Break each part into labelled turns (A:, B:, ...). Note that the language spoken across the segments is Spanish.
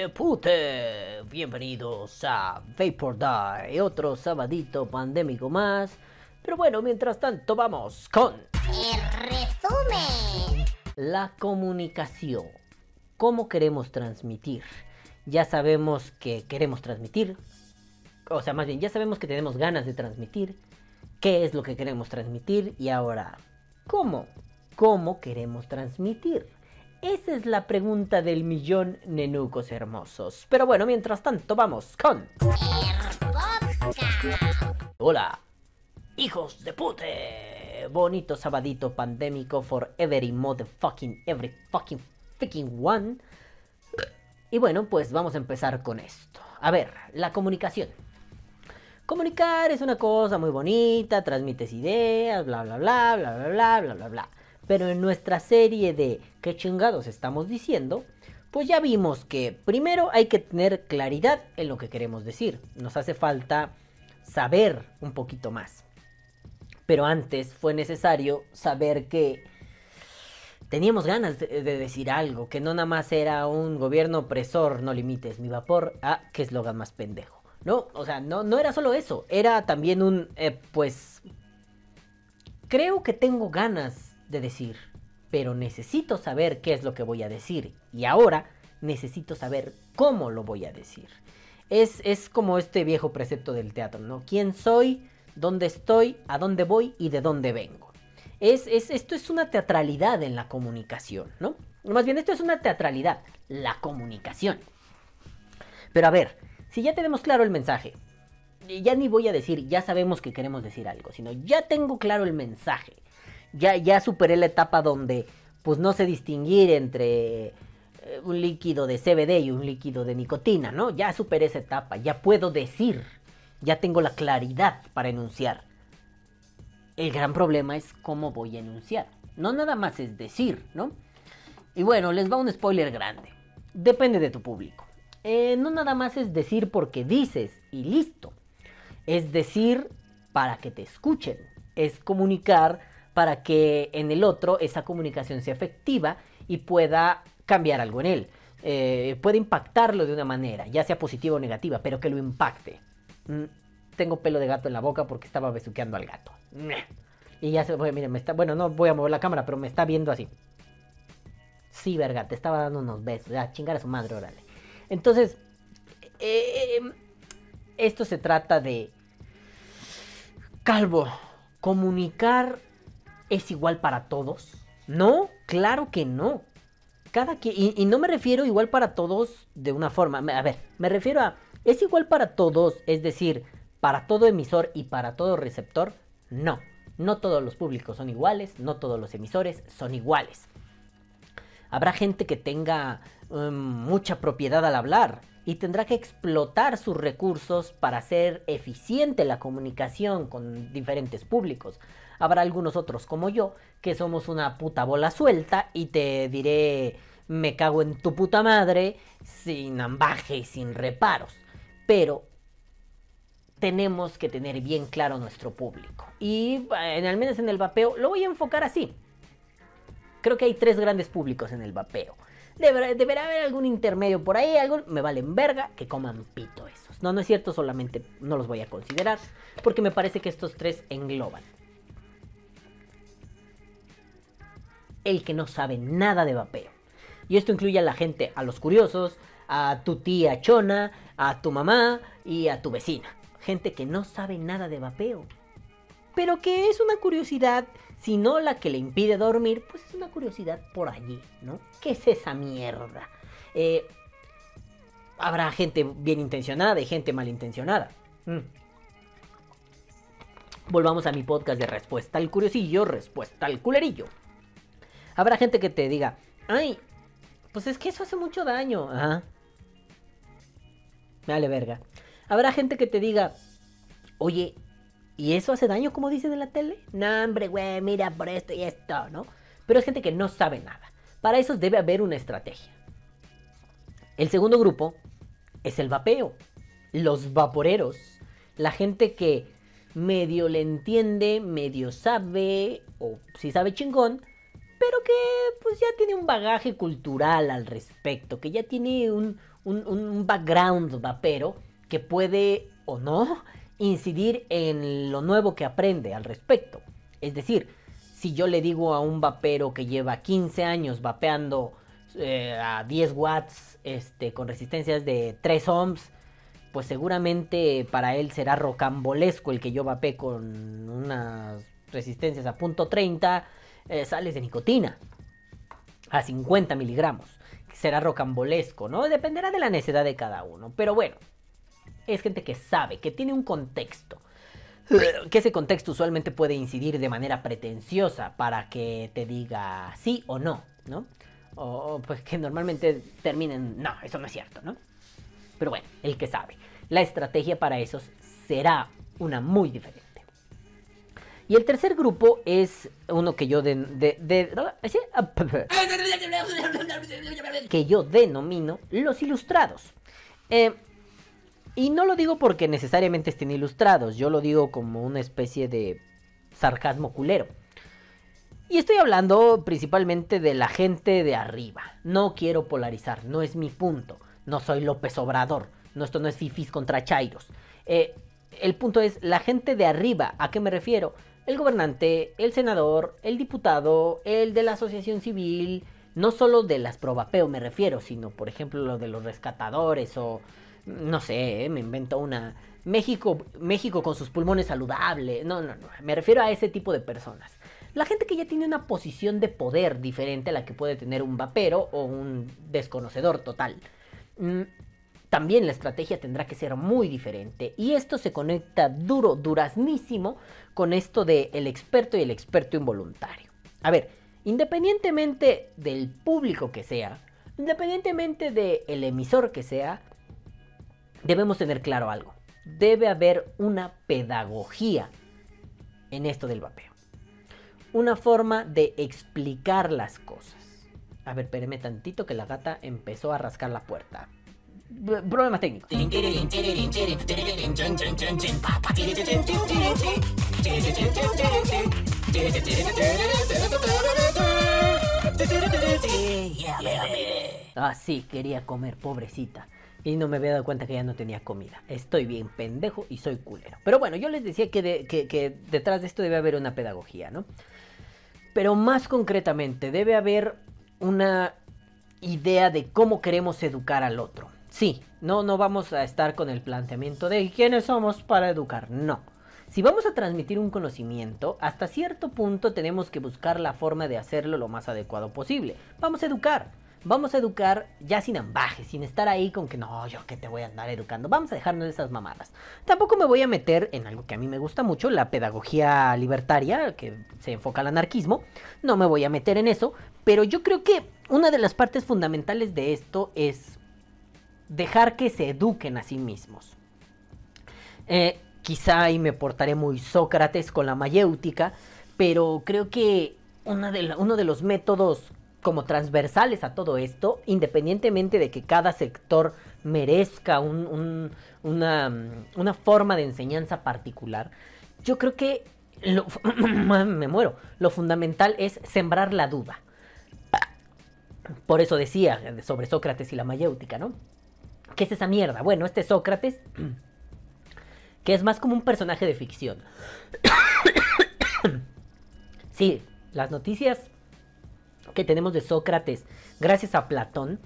A: de pute. Bienvenidos a Vapor Die, otro sabadito pandémico más. Pero bueno, mientras tanto vamos con...
B: El resumen.
A: La comunicación. ¿Cómo queremos transmitir? Ya sabemos que queremos transmitir. O sea, más bien, ya sabemos que tenemos ganas de transmitir. ¿Qué es lo que queremos transmitir? Y ahora, ¿cómo? ¿Cómo queremos transmitir? Esa es la pregunta del millón nenucos hermosos. Pero bueno, mientras tanto, vamos con... Hola, hijos de pute. Bonito sabadito pandémico for every motherfucking, every fucking, fucking one. Y bueno, pues vamos a empezar con esto. A ver, la comunicación. Comunicar es una cosa muy bonita, transmites ideas, bla bla bla, bla bla bla, bla bla bla. Pero en nuestra serie de ¿qué chingados estamos diciendo? Pues ya vimos que primero hay que tener claridad en lo que queremos decir. Nos hace falta saber un poquito más. Pero antes fue necesario saber que teníamos ganas de, de, decir algo, que no nada más era un gobierno opresor, no limites mi vapor, ah, qué eslogan más pendejo. No, o sea, no, no era solo eso, era también un, eh, pues, creo que tengo ganas de decir, pero necesito saber qué es lo que voy a decir y ahora necesito saber cómo lo voy a decir. Es, es como este viejo precepto del teatro, ¿no? ¿Quién soy? ¿Dónde estoy? ¿A dónde voy? ¿Y de dónde vengo? Es, es, esto es una teatralidad en la comunicación, ¿no? Más bien, esto es una teatralidad, la comunicación. Pero a ver, si ya tenemos claro el mensaje, ya ni voy a decir, ya sabemos que queremos decir algo, sino ya tengo claro el mensaje ya, ya superé la etapa donde pues no sé distinguir entre eh, un líquido de CBD y un líquido de nicotina, ¿no? Ya superé esa etapa, ya puedo decir, ya tengo la claridad para enunciar. El gran problema es cómo voy a enunciar. No nada más es decir, ¿no? Y bueno, les va un spoiler grande. Depende de tu público. Eh, no nada más es decir porque dices y listo. Es decir para que te escuchen. Es comunicar para que en el otro esa comunicación sea efectiva y pueda cambiar algo en él. Eh, puede impactarlo de una manera, ya sea positiva o negativa, pero que lo impacte. Mm, tengo pelo de gato en la boca porque estaba besuqueando al gato. Y ya se, miren, me está, bueno, no voy a mover la cámara, pero me está viendo así. Sí, verga, te estaba dando unos besos. Ya, chingar a su madre, órale. Entonces, eh, esto se trata de... Calvo, comunicar es igual para todos? No, claro que no. Cada que, y, no me refiero igual para todos de una forma. A ver, me refiero a. ¿Es igual para todos? Es decir, para todo emisor y para todo receptor. No. No todos los públicos son iguales, no todos los emisores son iguales. Habrá gente que tenga um, mucha propiedad al hablar y tendrá que explotar sus recursos para hacer eficiente la comunicación con diferentes públicos. Habrá algunos otros como yo, que somos una puta bola suelta y te diré me cago en tu puta madre sin ambaje y sin reparos. Pero tenemos que tener bien claro nuestro público. Y al menos en el vapeo lo voy a enfocar así. Creo que hay tres grandes públicos en el vapeo. Deberá, deberá haber algún intermedio por ahí, algún, me valen verga, que coman pito esos. No, no es cierto, solamente no los voy a considerar, porque me parece que estos tres engloban. El que no sabe nada de vapeo. Y esto incluye a la gente, a los curiosos, a tu tía chona, a tu mamá y a tu vecina. Gente que no sabe nada de vapeo. Pero que es una curiosidad, si no la que le impide dormir, pues es una curiosidad por allí, ¿no? ¿Qué es esa mierda? Eh, habrá gente bien intencionada y gente malintencionada. Mm. Volvamos a mi podcast de respuesta al curiosillo, respuesta al culerillo. Habrá gente que te diga, ay, pues es que eso hace mucho daño. Ajá. Dale verga. Habrá gente que te diga, oye, ¿y eso hace daño como dicen en la tele? No, hombre, güey, mira por esto y esto, ¿no? Pero es gente que no sabe nada. Para eso debe haber una estrategia. El segundo grupo es el vapeo. Los vaporeros. La gente que medio le entiende, medio sabe, o si sabe chingón, pero que pues ya tiene un bagaje cultural al respecto, que ya tiene un, un, un background vapero que puede o no incidir en lo nuevo que aprende al respecto. Es decir, si yo le digo a un vapero que lleva 15 años vapeando eh, a 10 watts este, con resistencias de 3 ohms, pues seguramente para él será rocambolesco el que yo vape con unas resistencias a punto .30 eh, sales de nicotina a 50 miligramos. Será rocambolesco, ¿no? Dependerá de la necesidad de cada uno. Pero bueno, es gente que sabe, que tiene un contexto. Que ese contexto usualmente puede incidir de manera pretenciosa para que te diga sí o no, ¿no? O pues que normalmente terminen, no, eso no es cierto, ¿no? Pero bueno, el que sabe. La estrategia para esos será una muy diferente. Y el tercer grupo es uno que yo de, que yo denomino los ilustrados. Eh, y no lo digo porque necesariamente estén ilustrados, yo lo digo como una especie de sarcasmo culero. Y estoy hablando principalmente de la gente de arriba. No quiero polarizar, no es mi punto. No soy López Obrador. No, esto no es fifis contra chairos. Eh, el punto es la gente de arriba. ¿A qué me refiero? El gobernante, el senador, el diputado, el de la asociación civil. No solo de las probapeo me refiero, sino por ejemplo lo de los rescatadores o no sé, me invento una México, México con sus pulmones saludables. No, no, no. Me refiero a ese tipo de personas. La gente que ya tiene una posición de poder diferente a la que puede tener un vapero o un desconocedor total. Mm, también la estrategia tendrá que ser muy diferente. Y esto se conecta duro, duraznísimo con esto de el experto y el experto involuntario. A ver, independientemente del público que sea, independientemente del emisor que sea, debemos tener claro algo. Debe haber una pedagogía en esto del vapeo. Una forma de explicar las cosas. A ver, espéreme tantito que la gata empezó a rascar la puerta. Problema técnico. Ah, sí, quería comer, pobrecita y no me había dado cuenta que ya no tenía comida. Estoy bien pendejo y soy culero. Pero bueno, yo les decía que, detrás de esto debe haber una pedagogía, ¿no? Pero más concretamente, debe haber una idea de cómo queremos educar al otro. Sí, no, no vamos a estar con el planteamiento de quiénes somos para educar, no. Si vamos a transmitir un conocimiento, hasta cierto punto tenemos que buscar la forma de hacerlo lo más adecuado posible. Vamos a educar. Vamos a educar ya sin ambajes, sin estar ahí con que no, yo que te voy a andar educando. Vamos a dejarnos de esas mamadas. Tampoco me voy a meter en algo que a mí me gusta mucho, la pedagogía libertaria, que se enfoca al anarquismo. No me voy a meter en eso, pero yo creo que una de las partes fundamentales de esto es dejar que se eduquen a sí mismos. Eh, quizá ahí me portaré muy Sócrates con la mayéutica, pero creo que de uno de los métodos como transversales a todo esto, independientemente de que cada sector merezca una, una, forma de enseñanza particular, yo creo que lo, me muero. Lo fundamental es sembrar la duda. Por eso decía sobre Sócrates y la mayéutica, ¿no? ¿Qué es esa mierda? Bueno, este Sócrates, que es más como un personaje de ficción. sí, las noticias que tenemos de Sócrates gracias a Platón,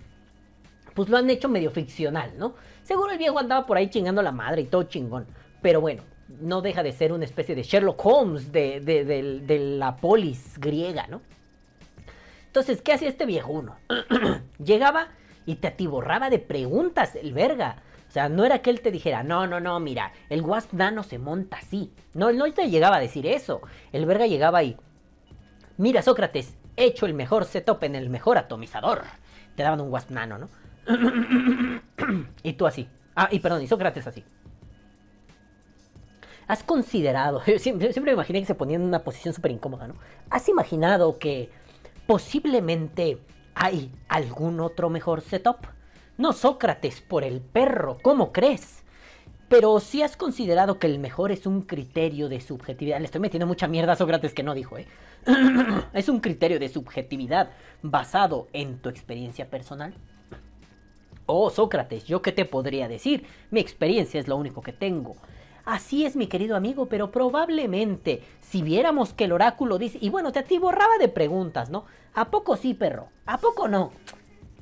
A: pues lo han hecho medio ficcional, ¿no? Seguro el viejo andaba por ahí chingando la madre y todo chingón. Pero bueno, no deja de ser una especie de Sherlock Holmes de, de, la polis griega, ¿no? Entonces, ¿qué hacía este viejo uno? Llegaba y te atiborraba de preguntas, el verga. Sea, no era que él te dijera, no, no, no, mira, el Wasp Nano se monta así. No, no te llegaba a decir eso. El verga llegaba y, mira, Sócrates, hecho el mejor setup en el mejor atomizador. Te daban un Wasp Nano, ¿no? y tú así. Ah, y perdón, y Sócrates así. ¿Has considerado, siempre, siempre me imaginé que se ponía en una posición súper incómoda, ¿no? ¿Has imaginado que posiblemente hay algún otro mejor setup? No Sócrates por el perro, ¿cómo crees? Pero si has considerado que el mejor es un criterio de subjetividad. Le estoy metiendo mucha mierda a Sócrates que no dijo, ¿eh? es un criterio de subjetividad basado en tu experiencia personal. Oh, Sócrates, ¿yo qué te podría decir? Mi experiencia es lo único que tengo. Así es, mi querido amigo, pero probablemente si viéramos que el oráculo dice... Y bueno, te borraba de preguntas, ¿no? ¿A poco sí, perro? ¿A poco no?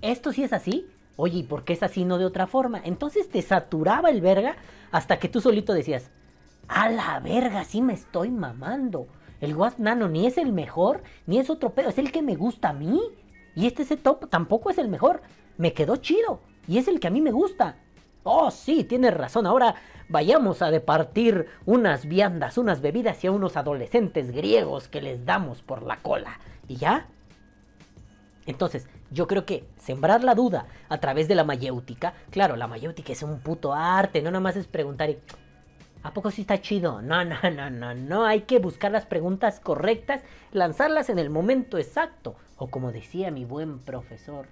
A: ¿Esto sí es así? Oye, ¿y por qué es así no de otra forma? Entonces te saturaba el verga hasta que tú solito decías, a la verga, sí me estoy mamando. El Wasp Nano ni es el mejor, ni es otro pedo, es el que me gusta a mí. Y este top tampoco es el mejor. Me quedó chido. Y es el que a mí me gusta. Oh, sí, tienes razón. Ahora vayamos a departir unas viandas, unas bebidas y a unos adolescentes griegos que les damos por la cola. ¿Y ya? Entonces, yo creo que sembrar la duda a través de la mayéutica, claro, la mayéutica es un puto arte, no nada más es preguntar y, ¿a poco sí está chido? No, no, no, no, no, hay que buscar las preguntas correctas, lanzarlas en el momento exacto, o como decía mi buen profesor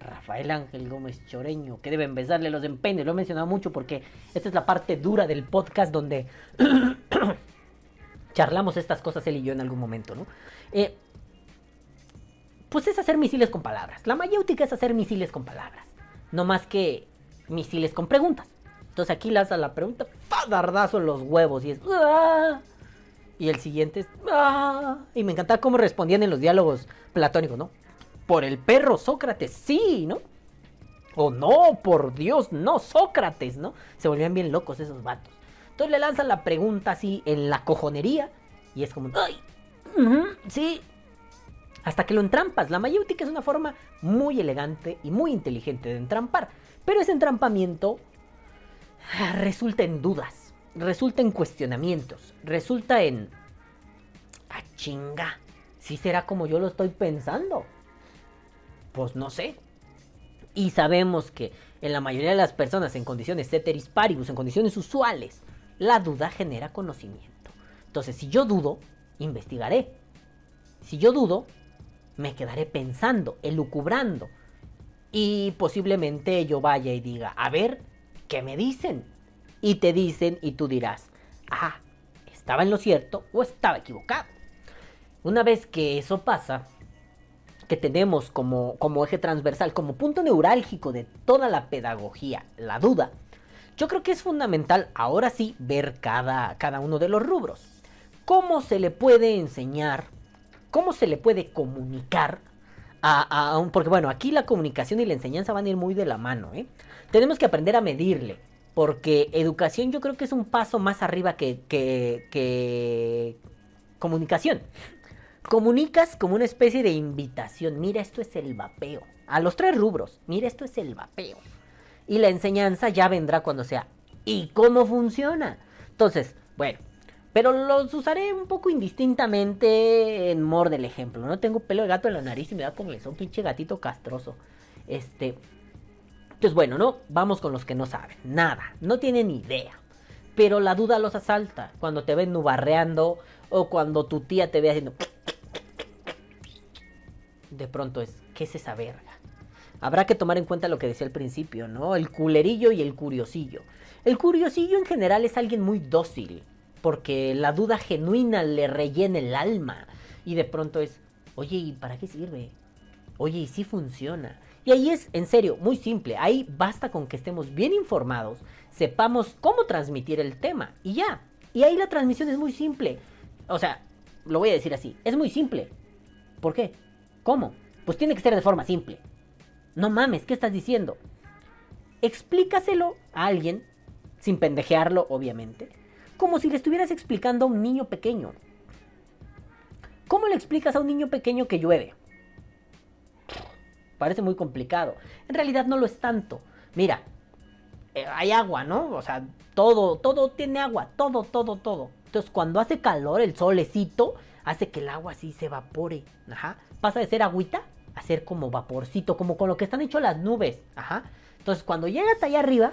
A: Rafael Ángel Gómez Choreño, que deben besarle los empeños, lo he mencionado mucho porque esta es la parte dura del podcast donde charlamos estas cosas él y yo en algún momento, ¿no? Eh, pues es hacer misiles con palabras. La mayéutica es hacer misiles con palabras. No más que misiles con preguntas. Entonces aquí lanza la pregunta, dardazo en los huevos y es... ¡Ah! Y el siguiente es... ¡Ah! Y me encanta cómo respondían en los diálogos platónicos, ¿no? Por el perro Sócrates, sí, ¿no? O no, por Dios, no, Sócrates, ¿no? Se volvían bien locos esos vatos. Entonces le lanzan la pregunta así en la cojonería y es como... ¡Ay! sí, hasta que lo entrampas. La mayéutica es una forma muy elegante y muy inteligente de entrampar, pero ese entrampamiento ah, resulta en dudas, resulta en cuestionamientos, resulta en... ¡Ah, chinga! ¿Sí será como yo lo estoy pensando? Pues no sé. Y sabemos que en la mayoría de las personas en condiciones ceteris paribus, en condiciones usuales, la duda genera conocimiento. Entonces, si yo dudo, investigaré. Si yo dudo, me quedaré pensando, elucubrando. Y posiblemente yo vaya y diga, a ver, ¿qué me dicen? Y te dicen y tú dirás, ah, ¿estaba en lo cierto o estaba equivocado? Una vez que eso pasa, que tenemos como, como eje transversal, como punto neurálgico de toda la pedagogía, la duda, yo creo que es fundamental ahora sí ver cada, cada uno de los rubros. ¿Cómo se le puede enseñar cómo se le puede comunicar a, un... Porque bueno, aquí la comunicación y la enseñanza van a ir muy de la mano, ¿eh? Tenemos que aprender a medirle, porque educación yo creo que es un paso más arriba que, que, que comunicación. Comunicas como una especie de invitación. Mira, esto es el vapeo. A los tres rubros. Mira, esto es el vapeo. Y la enseñanza ya vendrá cuando sea. ¿Y cómo funciona? Entonces, bueno, pero los usaré un poco indistintamente en mor del ejemplo. No tengo pelo de gato en la nariz y me da un pinche gatito castroso. Este. Pues bueno, ¿no? Vamos con los que no saben. Nada. No tienen idea. Pero la duda los asalta. Cuando te ven nubarreando. O cuando tu tía te ve haciendo. De pronto es. ¿Qué es esa verga? Habrá que tomar en cuenta lo que decía al principio, ¿no? El culerillo y el curiosillo. El curiosillo en general es alguien muy dócil porque la duda genuina le rellena el alma. Y de pronto es, oye, ¿y para qué sirve? Oye, ¿y si funciona? Y ahí es, en serio, muy simple. Ahí basta con que estemos bien informados, sepamos cómo transmitir el tema y ya. Y ahí la transmisión es muy simple. O sea, lo voy a decir así, es muy simple. ¿Por qué? ¿Cómo? Pues tiene que ser de forma simple. No mames, ¿qué estás diciendo? Explícaselo a alguien, sin pendejearlo, obviamente como si le estuvieras explicando a un niño pequeño. ¿Cómo le explicas a un niño pequeño que llueve? Parece muy complicado. En realidad no lo es tanto. Mira, eh, hay agua, ¿no? O sea, todo, todo tiene agua, todo, todo, todo. Entonces, cuando hace calor, el solecito hace que el agua así se evapore. Ajá. Pasa de ser agüita a ser como vaporcito, como con lo que están hechas las nubes. Ajá. Entonces, cuando llega allá arriba,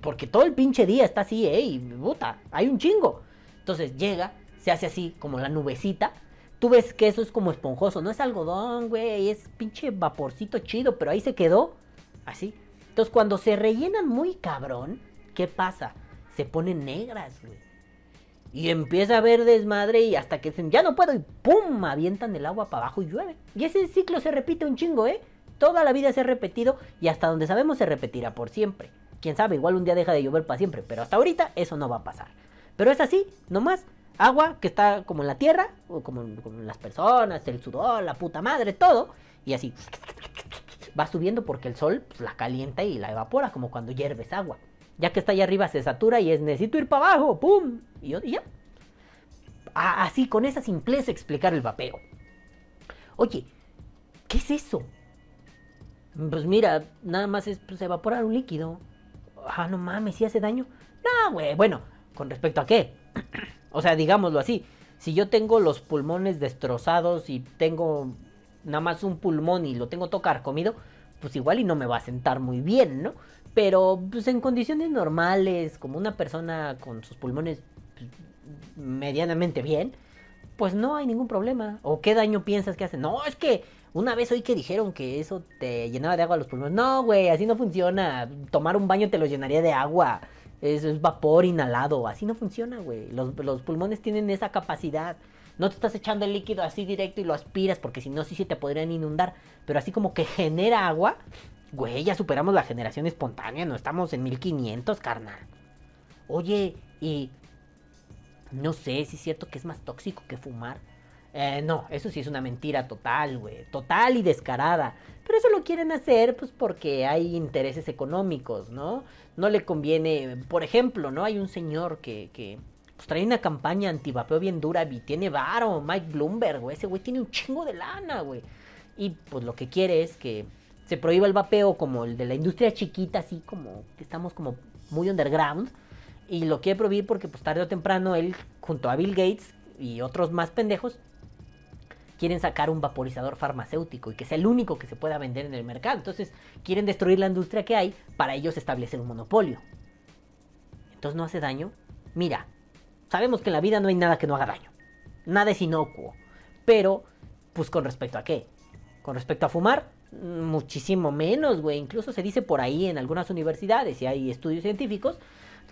A: porque todo el pinche día está así, ¿eh? Y puta, hay un chingo. Entonces llega, se hace así, como la nubecita. Tú ves que eso es como esponjoso, no es algodón, güey, es pinche vaporcito chido, pero ahí se quedó así. Entonces cuando se rellenan muy cabrón, ¿qué pasa? se ponen negras, güey. Y empieza a haber desmadre y hasta que dicen, ya no puedo y ¡pum! avientan el agua para abajo y llueve. Y ese ciclo se repite un chingo, ¿eh? Toda la vida se ha repetido y hasta donde sabemos se repetirá por siempre. Quién sabe, igual un día deja de llover para siempre, pero hasta ahorita eso no va a pasar. Pero es así, nomás. Agua que está como en la tierra, o como, en las personas, el sudor, la puta madre, todo. Y así va subiendo porque el sol pues, la calienta y la evapora, como cuando hierves agua. Ya que está allá arriba se satura y es necesito ir para abajo, ¡pum! Y, ya. Así, con esa simpleza explicar el vapeo. Oye, ¿qué es eso? Pues mira, nada más es pues, evaporar un líquido. Ah, no mames, ¿sí hace daño? No, güey, bueno, ¿con respecto a qué? o sea, digámoslo así. Si yo tengo los pulmones destrozados y tengo nada más un pulmón y lo tengo tocar comido, pues igual y no me va a sentar muy bien, ¿no? Pero pues en condiciones normales, como una persona con sus pulmones pues, medianamente bien, pues no hay ningún problema. ¿O qué daño piensas que hace? No, es que una vez oí que dijeron que eso te llenaba de agua los pulmones. No, güey, así no funciona. Tomar un baño te lo llenaría de agua. Eso es vapor inhalado. Así no funciona, güey. Los, los pulmones tienen esa capacidad. No te estás echando el líquido así directo y lo aspiras, porque si no, sí se te podrían inundar. Pero así como que genera agua, güey, ya superamos la generación espontánea. No estamos en 1500, carnal. Oye, y no sé si es cierto que es más tóxico que fumar. Eh, no, eso sí es una mentira total, güey. Total y descarada. Pero eso lo quieren hacer, pues porque hay intereses económicos, ¿no? No le conviene. Por ejemplo, ¿no? Hay un señor que, que pues, trae una campaña antivapeo bien dura y tiene varo, Mike Bloomberg, güey. Ese güey tiene un chingo de lana, güey. Y pues lo que quiere es que se prohíba el vapeo como el de la industria chiquita, así como que estamos como muy underground. Y lo quiere prohibir porque pues tarde o temprano él, junto a Bill Gates y otros más pendejos, quieren sacar un vaporizador farmacéutico y que sea el único que se pueda vender en el mercado. Entonces quieren destruir la industria que hay para ellos establecer un monopolio. Entonces no hace daño. Mira, sabemos que en la vida no hay nada que no haga daño. Nada es inocuo. Pero, pues con respecto a qué? Con respecto a fumar, muchísimo menos, güey. Incluso se dice por ahí en algunas universidades y hay estudios científicos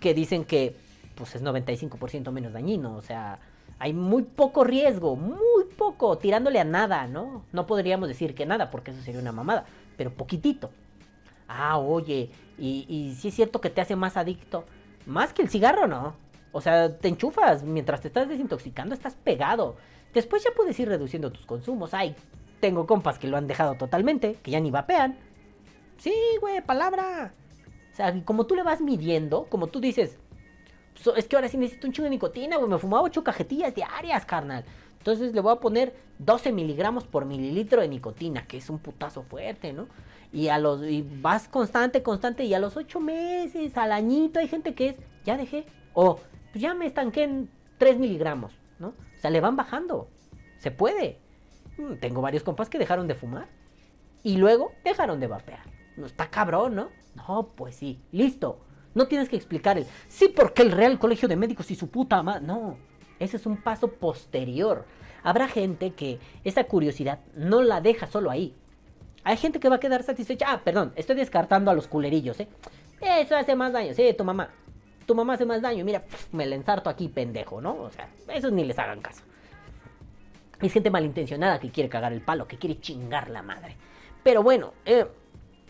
A: que dicen que pues es 95% menos dañino, o sea, hay muy poco riesgo, muy poco, tirándole a nada, ¿no? No podríamos decir que nada, porque eso sería una mamada, pero poquitito. Ah, oye, y, si es cierto que te hace más adicto, más que el cigarro, ¿no? O sea, te enchufas, mientras te estás desintoxicando, estás pegado. Después ya puedes ir reduciendo tus consumos. Ay, tengo compas que lo han dejado totalmente, que ya ni vapean. Sí, güey, palabra. O sea, como tú le vas midiendo, como tú dices, "So- es que ahora sí necesito un chingo de nicotina, güey, me fumaba ocho cajetillas diarias, carnal. Entonces le voy a poner 12 miligramos por mililitro de nicotina, que es un putazo fuerte, ¿no? Y a los vas constante, constante, y a los ocho meses, al añito, hay gente que es, ya dejé, o pues ya me estanqué en 3 miligramos, ¿no? O sea, le van bajando, se puede. Mm, Tengo varios compas que dejaron de fumar y luego dejaron de vapear. No está cabrón, ¿no? No, pues sí, listo. No tienes que explicar el sí porque el Real Colegio de Médicos y su puta madre. No, ese es un paso posterior. Habrá gente que esa curiosidad no la deja solo ahí. Hay gente que va a quedar satisfecha. Ah, perdón, estoy descartando a los culerillos, ¿eh? Eso hace más daño. Sí, tu mamá. Tu mamá hace más daño. Mira, me la ensarto aquí, pendejo, ¿no? O sea, esos ni les hagan caso. Es gente malintencionada que quiere cagar el palo, que quiere chingar la madre. Pero bueno, eh,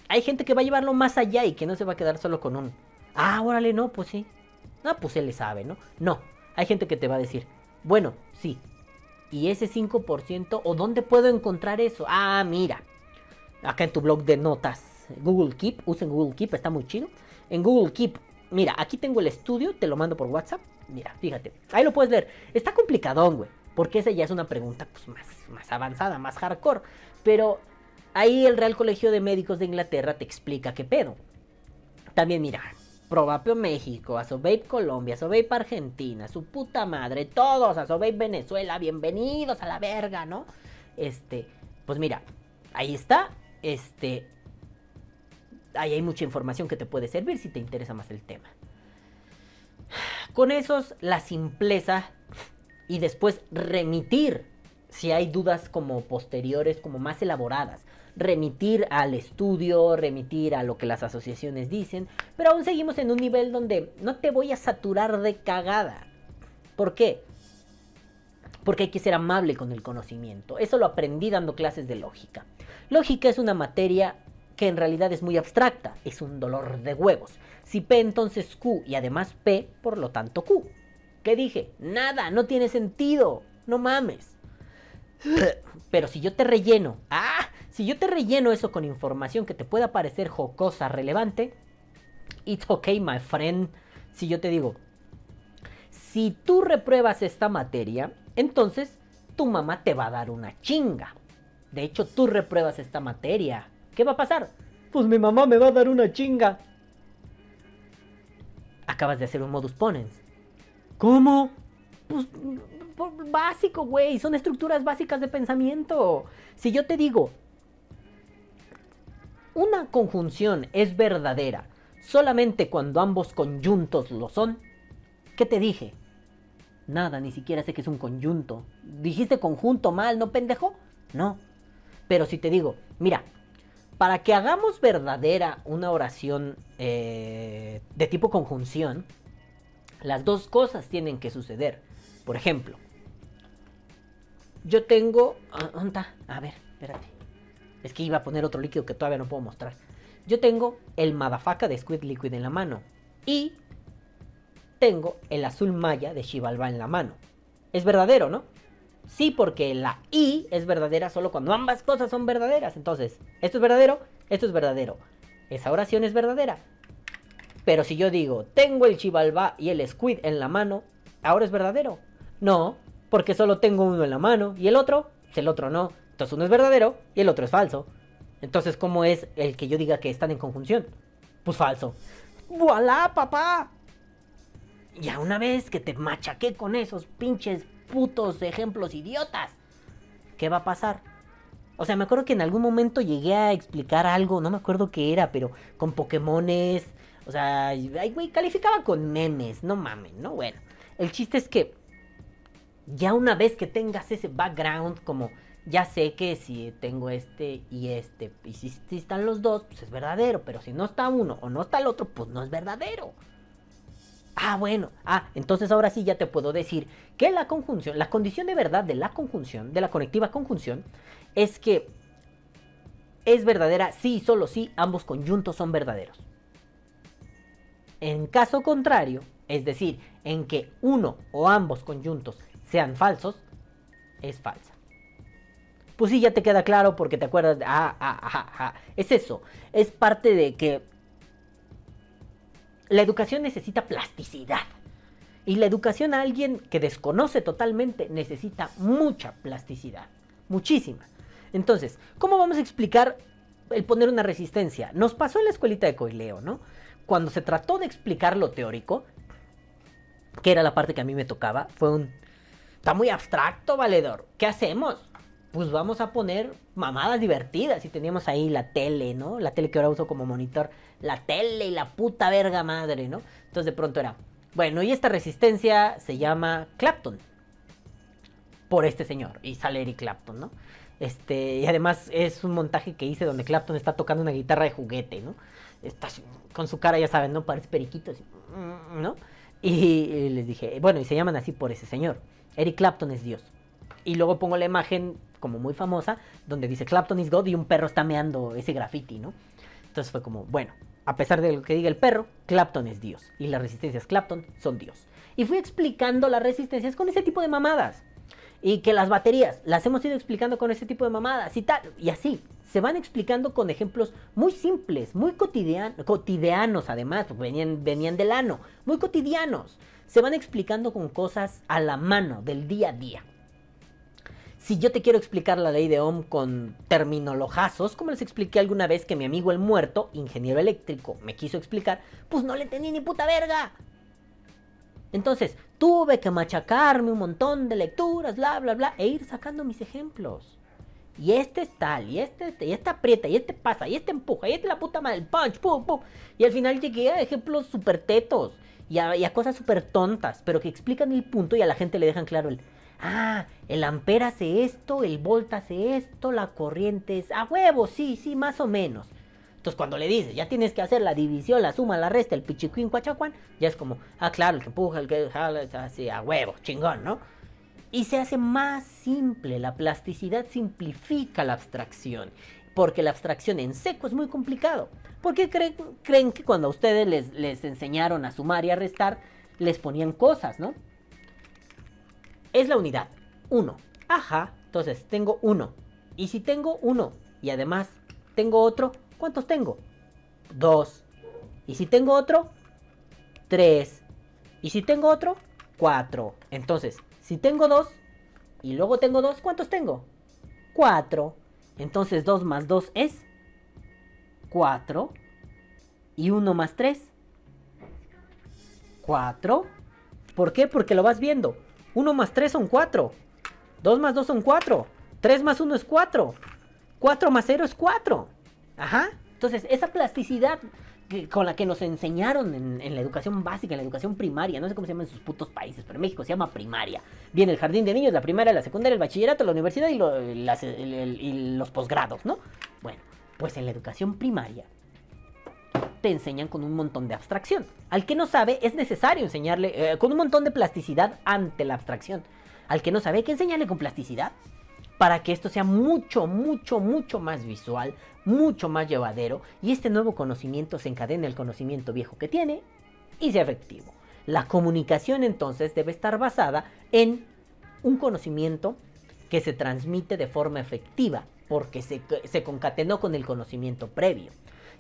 A: hay gente que va a llevarlo más allá y que no se va a quedar solo con un... Ah, órale, no, pues sí. No, pues él le sabe, ¿no? No, hay gente que te va a decir, bueno, sí. ¿Y ese 5% o dónde puedo encontrar eso? Ah, mira. Acá en tu blog de notas, Google Keep, usen Google Keep, está muy chido. En Google Keep, mira, aquí tengo el estudio, te lo mando por WhatsApp. Mira, fíjate, ahí lo puedes leer. Está complicadón, güey, porque esa ya es una pregunta pues, más, más avanzada, más hardcore. Pero ahí el Real Colegio de Médicos de Inglaterra te explica qué pedo. También mira, Provapeo México, Asovape Colombia, Asovape Argentina, su puta madre, todos, Asovape Venezuela, bienvenidos a la verga, ¿no? Este, pues mira, ahí está, este, ahí hay mucha información que te puede servir si te interesa más el tema. Con esos, la simpleza y después remitir si hay dudas como posteriores, como más elaboradas. Remitir al estudio, remitir a lo que las asociaciones dicen, pero aún seguimos en un nivel donde no te voy a saturar de cagada. ¿Por qué? Porque hay que ser amable con el conocimiento. Eso lo aprendí dando clases de lógica. Lógica es una materia que en realidad es muy abstracta, es un dolor de huevos. Si P entonces Q y además P, por lo tanto Q. ¿Qué dije? Nada, no tiene sentido, no mames. Pero si yo te relleno, ah, si yo te relleno eso con información que te pueda parecer jocosa, relevante, it's okay, my friend. Si yo te digo, si tú repruebas esta materia, entonces tu mamá te va a dar una chinga. De hecho, tú repruebas esta materia. ¿Qué va a pasar? Pues mi mamá me va a dar una chinga. Acabas de hacer un modus ponens. ¿Cómo? Pues básico, güey. Son estructuras básicas de pensamiento. Si yo te digo, una conjunción es verdadera solamente cuando ambos conjuntos lo son, ¿qué te dije? Nada, ni siquiera sé que es un conjunto. ¿Dijiste conjunto mal, no pendejo? No. Pero si te digo, mira, para que hagamos verdadera una oración eh, de tipo conjunción, las dos cosas tienen que suceder. Por ejemplo, yo tengo... Ah, a ver, espérate. Es que iba a poner otro líquido que todavía no puedo mostrar. Yo tengo el Madafaka de Squid Liquid en la mano. Y tengo el azul maya de Shivalba en la mano. Es verdadero, ¿no? Sí, porque la I es verdadera solo cuando ambas cosas son verdaderas. Entonces, esto es verdadero, esto es verdadero. Esa oración es verdadera. Pero si yo digo, tengo el Chivalba y el Squid en la mano, ¿ahora es verdadero? No, porque solo tengo uno en la mano y el otro, pues el otro no. Entonces uno es verdadero y el otro es falso. Entonces, ¿cómo es el que yo diga que están en conjunción? Pues falso. ¡Voilà, papá! Ya una vez que te machaqué con esos pinches putos ejemplos idiotas, ¿qué va a pasar? O sea, me acuerdo que en algún momento llegué a explicar algo, no me acuerdo qué era, pero con Pokémones. O sea, ay, güey, calificaba con memes, no mames, ¿no? Bueno, el chiste es que ya una vez que tengas ese background, como ya sé que si tengo este y este, y si, están los dos, pues es verdadero, pero si no está uno o no está el otro, pues no es verdadero. Ah, bueno. Ah, entonces ahora sí ya te puedo decir que la conjunción, la condición de verdad de la conjunción, de la conectiva conjunción, es que es verdadera si y solo si ambos conjuntos son verdaderos. En caso contrario, es decir, en que uno o ambos conjuntos sean falsos, es falsa. Pues sí, ya te queda claro porque te acuerdas de... Ah, ah, ah, ah. Es eso. Es parte de que la educación necesita plasticidad. Y la educación a alguien que desconoce totalmente necesita mucha plasticidad. Muchísima. Entonces, ¿cómo vamos a explicar el poner una resistencia? Nos pasó en la escuelita de Coileo, ¿no? Cuando se trató de explicar lo teórico, que era la parte que a mí me tocaba, fue un... Está muy abstracto, valedor. ¿Qué hacemos? Pues vamos a poner mamadas divertidas. Y teníamos ahí la tele, ¿no? La tele que ahora uso como monitor. La tele y la puta verga madre, ¿no? Entonces de pronto era, bueno, y esta resistencia se llama Clapton. Por este señor. Y sale Eric Clapton, ¿no? Este, y además es un montaje que hice donde Clapton está tocando una guitarra de juguete, ¿no? Está con su cara, ya saben, ¿no? Parece periquito, ¿no? y les dije, bueno, y se llaman así por ese señor. Eric Clapton es Dios. Y luego pongo la imagen como muy famosa, donde dice Clapton is God y un perro está meando ese graffiti, ¿no? Entonces fue como, bueno, a pesar de lo que diga el perro, Clapton es Dios. Y las resistencias Clapton son Dios. Y fui explicando las resistencias con ese tipo de mamadas. Y que las baterías las hemos ido explicando con ese tipo de mamadas y tal. Y así, se van explicando con ejemplos muy simples, muy cotidianos además, pues venían, venían del ano, muy cotidianos. Se van explicando con cosas a la mano, del día a día. Si yo te quiero explicar la ley de Ohm con terminologazos, como les expliqué alguna vez que mi amigo el muerto, ingeniero eléctrico, me quiso explicar, pues no le tenía ni puta verga. Entonces, tuve que machacarme un montón de lecturas, bla, bla, bla, e ir sacando mis ejemplos. Y este es tal, y este, y este aprieta, y este pasa, y este empuja, y este la puta madre, el punch, pum, pum. Y al final llegué a ejemplos super tetos. y a, y a cosas súper tontas, pero que explican el punto y a la gente le dejan claro el, ah, el ampera hace esto, el volt hace esto, la corriente es a huevo, sí, sí, más o menos. Entonces cuando le dices, ya tienes que hacer la división, la suma, la resta, el pichicuín, cuachacuán, ya es como, ah, claro, el que empuja, el que jala, así, a huevo, chingón, ¿no? Y se hace más simple, la plasticidad simplifica la abstracción, porque la abstracción en seco es muy complicado. ¿Por qué creen, creen que cuando a ustedes les, les enseñaron a sumar y a restar, les ponían cosas, ¿no? Es la unidad, 1. Ajá, entonces tengo 1. Y si tengo 1 y además tengo otro, ¿cuántos tengo? 2. Y si tengo otro, 3. Y si tengo otro, 4. Entonces, si tengo 2 y luego tengo 2, ¿cuántos tengo? 4. Entonces 2 más 2 es 4. Y 1 más 3. 4. ¿Por qué? Porque lo vas viendo. 1 más 3 son 4. 2 más 2 son 4. 3 más 1 es 4. 4 más 0 es 4. Ajá. Entonces, esa plasticidad que- con la que nos enseñaron en, en la educación básica, en la educación primaria, no sé cómo se llama en sus putos países, pero en México se llama primaria. Viene el jardín de niños, la primaria, la secundaria, el bachillerato, la universidad y, lo- las- el- el- y los posgrados, ¿no? Bueno, pues en la educación primaria te enseñan con un montón de abstracción. Al que no sabe, es necesario enseñarle eh, con un montón de plasticidad ante la abstracción. Al que no sabe, hay que enseñarle con plasticidad para que esto sea mucho, mucho, mucho más visual, mucho más llevadero y este nuevo conocimiento se encadene el conocimiento viejo que tiene y sea efectivo. La comunicación entonces debe estar basada en un conocimiento que se transmite de forma efectiva porque se, se concatenó con el conocimiento previo.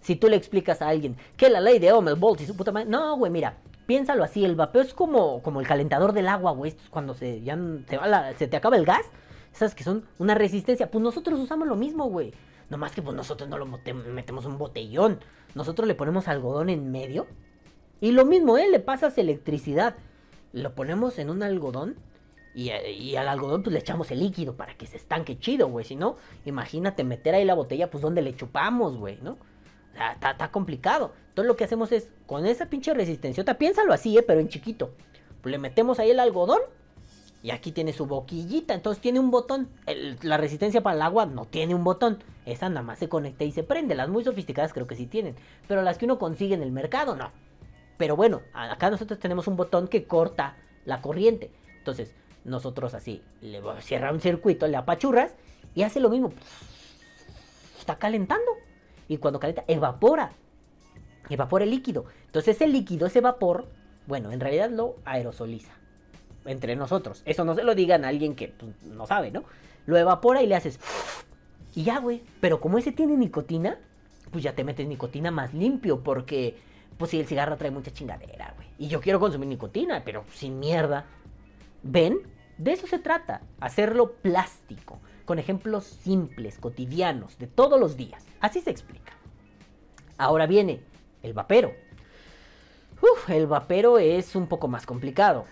A: Si tú le explicas a alguien que la ley de Ohm, el volt y su puta madre, no, güey, mira, piénsalo así, el vapeo es como, como el calentador del agua, güey, esto es cuando se, ya se, va la- se te acaba el gas, esas que son una resistencia, pues nosotros usamos lo mismo, güey. Nomás que pues nosotros no lo metemos un botellón, nosotros le ponemos algodón en medio y lo mismo, ¿eh? Le pasas electricidad, lo ponemos en un algodón y, y al algodón pues le echamos el líquido para que se estanque chido, güey. Si no, imagínate meter ahí la botella, pues donde le chupamos, güey, ¿no? Está, está complicado. Entonces lo que hacemos es, con esa pinche resistenciota, piénsalo así, ¿eh? Pero en chiquito. Le metemos ahí el algodón y aquí tiene su boquillita. Entonces tiene un botón. La resistencia para el agua no tiene un botón. Esa nada más se conecta y se prende. Las muy sofisticadas creo que sí tienen. Pero las que uno consigue en el mercado, no. Pero bueno, acá nosotros tenemos un botón que corta la corriente. Entonces, nosotros así, le cierra un circuito, le apachurras y hace lo mismo. Está calentando. Y cuando calienta, evapora. Evapora el líquido. Entonces ese líquido, ese vapor, bueno, en realidad lo aerosoliza. Entre nosotros. Eso no se lo digan a alguien que pues, no sabe, ¿no? Lo evapora y le haces... Y ya, güey. Pero como ese tiene nicotina, pues ya te metes nicotina más limpio. Porque, pues si el cigarro trae mucha chingadera, güey. Y yo quiero consumir nicotina, pero sin mierda. ¿Ven? De eso se trata. Hacerlo plástico. Con ejemplos simples, cotidianos, de todos los días. Así se explica. Ahora viene el vapero. Uf, el vapero es un poco más complicado.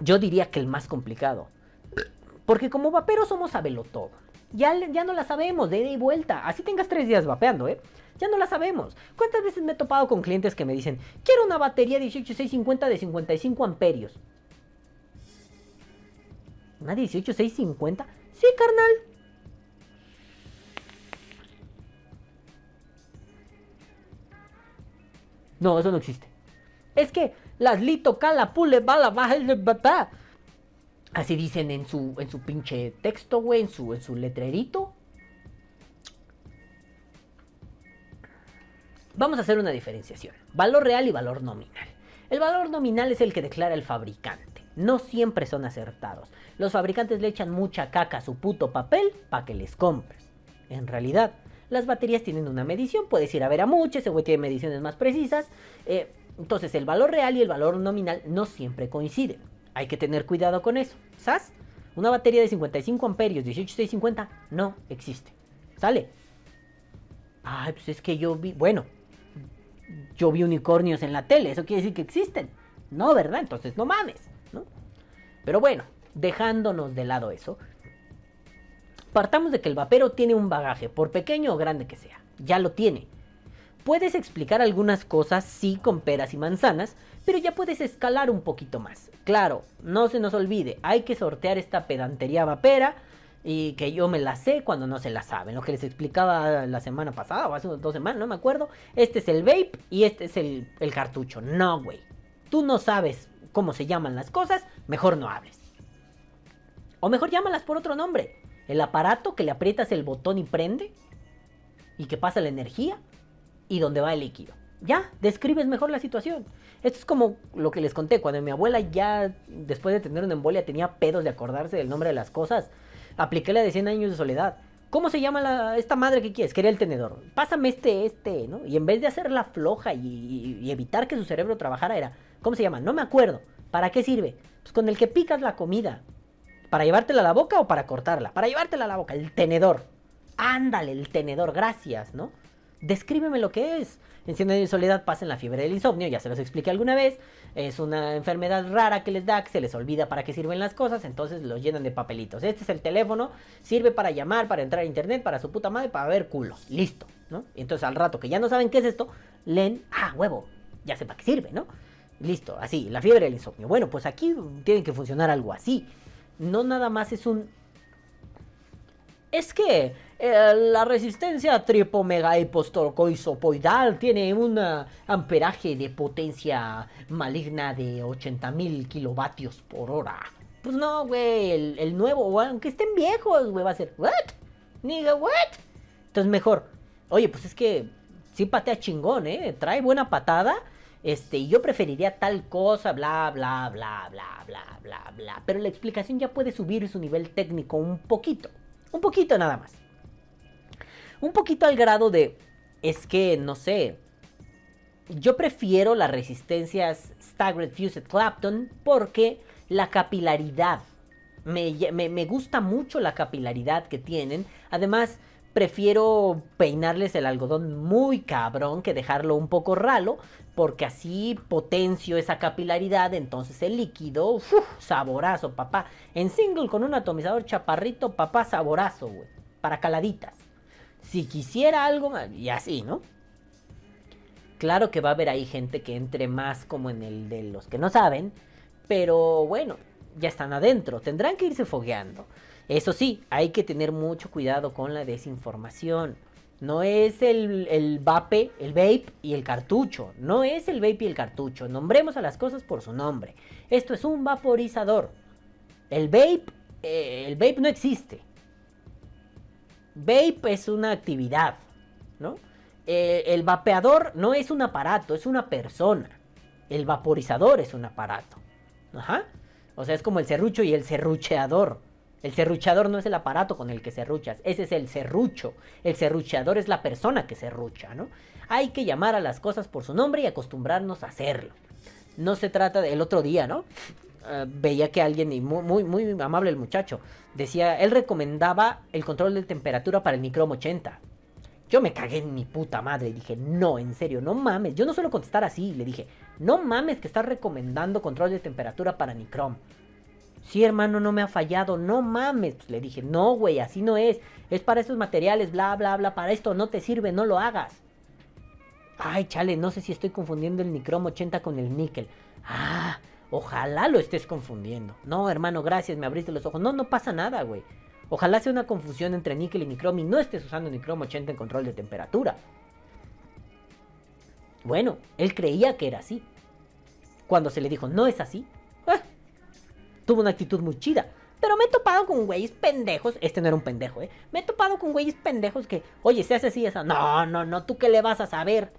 A: Yo diría que el más complicado. Porque como vapero somos todo. Ya, ya no la sabemos de ida y vuelta. Así tengas tres días vapeando, ¿eh? Ya no la sabemos. ¿Cuántas veces me he topado con clientes que me dicen, quiero una batería 18650 de 55 amperios? ¿Una 18650? Sí, carnal. No, eso no existe. Es que las lito cala pule bala baja. Así dicen en su en su pinche texto, güey, en su en su letrerito. Vamos a hacer una diferenciación. Valor real y valor nominal. El valor nominal es el que declara el fabricante. No siempre son acertados. Los fabricantes le echan mucha caca a su puto papel para que les compres. En realidad, las baterías tienen una medición. Puedes ir a ver a muchos, ese güey tiene mediciones más precisas. Eh, entonces, el valor real y el valor nominal no siempre coinciden. Hay que tener cuidado con eso. ¿Sabes? Una batería de 55 amperios, 18650, no existe. ¿Sale? Ay, pues es que yo vi. Bueno, yo vi unicornios en la tele, eso quiere decir que existen. No, ¿verdad? Entonces no mames, Pero bueno, dejándonos de lado eso, partamos de que el vapero tiene un bagaje, por pequeño o grande que sea, ya lo tiene. Puedes explicar algunas cosas, sí, con peras y manzanas, pero ya puedes escalar un poquito más. Claro, no se nos olvide, hay que sortear esta pedantería vapera y que yo me la sé cuando no se la saben. Lo que les explicaba la semana pasada o hace dos semanas, no me acuerdo. Este es el vape y este es el, el cartucho. No, güey. Tú no sabes cómo se llaman las cosas, mejor no hables. O mejor llámalas por otro nombre. El aparato que le aprietas el botón y prende y que pasa la energía y donde va el líquido. Ya, describes mejor la situación. Esto es como lo que les conté, cuando mi abuela ya, después de tener una embolia, tenía pedos de acordarse del nombre de las cosas. Apliqué la de 100 años de soledad. ¿Cómo se llama la, esta madre que quieres? Quería el tenedor. Pásame este, este, ¿no? Y en vez de hacerla floja y, evitar que su cerebro trabajara, era, ¿cómo se llama? No me acuerdo. ¿Para qué sirve? Pues con el que picas la comida. ¿Para llevártela a la boca o para cortarla? Para llevártela a la boca, el tenedor. Ándale, el tenedor, gracias, ¿no? Descríbeme lo que es. En de soledad pasa en la fiebre del insomnio, ya se los expliqué alguna vez. Es una enfermedad rara que les da, que se les olvida para qué sirven las cosas, entonces los llenan de papelitos. Este es el teléfono, sirve para llamar, para entrar a internet, para su puta madre, para ver culos. Listo, ¿no? Y entonces al rato que ya no saben qué es esto, leen, ah, huevo, ya sé para qué sirve, ¿no? Listo, así, la fiebre del insomnio. Bueno, pues aquí tiene que funcionar algo así. No nada más es un... Es que eh, la resistencia tripomega-hipostorcoisopoidal tiene un amperaje de potencia maligna de 80.000 kilovatios por hora. Pues no, güey, el, nuevo, aunque estén viejos, güey, va a ser, ¿what? Niga, ¿what? Entonces mejor, oye, pues es que sí patea chingón, ¿eh? Trae buena patada. Este, yo preferiría tal cosa, bla, bla, bla, bla, bla, bla, bla. Pero la explicación ya puede subir su nivel técnico un poquito. Un poquito nada más. Un poquito al grado de, es que, no sé, yo prefiero las resistencias Staggered Fused Clapton porque la capilaridad, me, me, gusta mucho la capilaridad que tienen. Además, prefiero peinarles el algodón muy cabrón que dejarlo un poco ralo, porque así potencio esa capilaridad, entonces el líquido, saborazo, papá. En single con un atomizador chaparrito, papá, saborazo, güey, para caladitas si quisiera algo y así, ¿no? Claro que va a haber ahí gente que entre más como en el de los que no saben, pero bueno, ya están adentro, tendrán que irse fogueando. Eso sí, hay que tener mucho cuidado con la desinformación. No es el, el vape, el vape y el cartucho. No es el vape y el cartucho. Nombremos a las cosas por su nombre. Esto es un vaporizador. El vape, eh, el vape no existe. Vape es una actividad, ¿no? Eh, el vapeador no es un aparato, es una persona. El vaporizador es un aparato. Ajá. O sea, es como el serrucho y el serrucheador. El serrucheador no es el aparato con el que serruchas, ese es el serrucho. El serrucheador es la persona que serrucha, ¿no? Hay que llamar a las cosas por su nombre y acostumbrarnos a hacerlo. No se trata del otro día, ¿no? Eh, veía que alguien, y muy, muy, muy amable el muchacho, decía, él recomendaba el control de temperatura para el Nicrom 80. Yo me cagué en mi puta madre dije, no, en serio, no mames. Yo no suelo contestar así. Le dije, no mames que estás recomendando control de temperatura para Nicrom. Sí, hermano, no me ha fallado, no mames. Pues le dije, no, güey, así no es. Es para esos materiales, bla, bla, bla. Para esto no te sirve, no lo hagas. Ay, chale, no sé si estoy confundiendo el Nicrom 80 con el níquel. Ah, Ojalá lo estés confundiendo. No, hermano, gracias, me abriste los ojos. No, no pasa nada, güey. Ojalá sea una confusión entre níquel y nicrom y no estés usando nicrom 80 en control de temperatura. Bueno, él creía que era así. Cuando se le dijo, no es así, tuvo una actitud muy chida. Pero me he topado con güeyes pendejos. Este no era un pendejo, ¿eh? Me he topado con güeyes pendejos que, oye, se hace así, esa. No, no, no, ¿tú qué le vas a saber?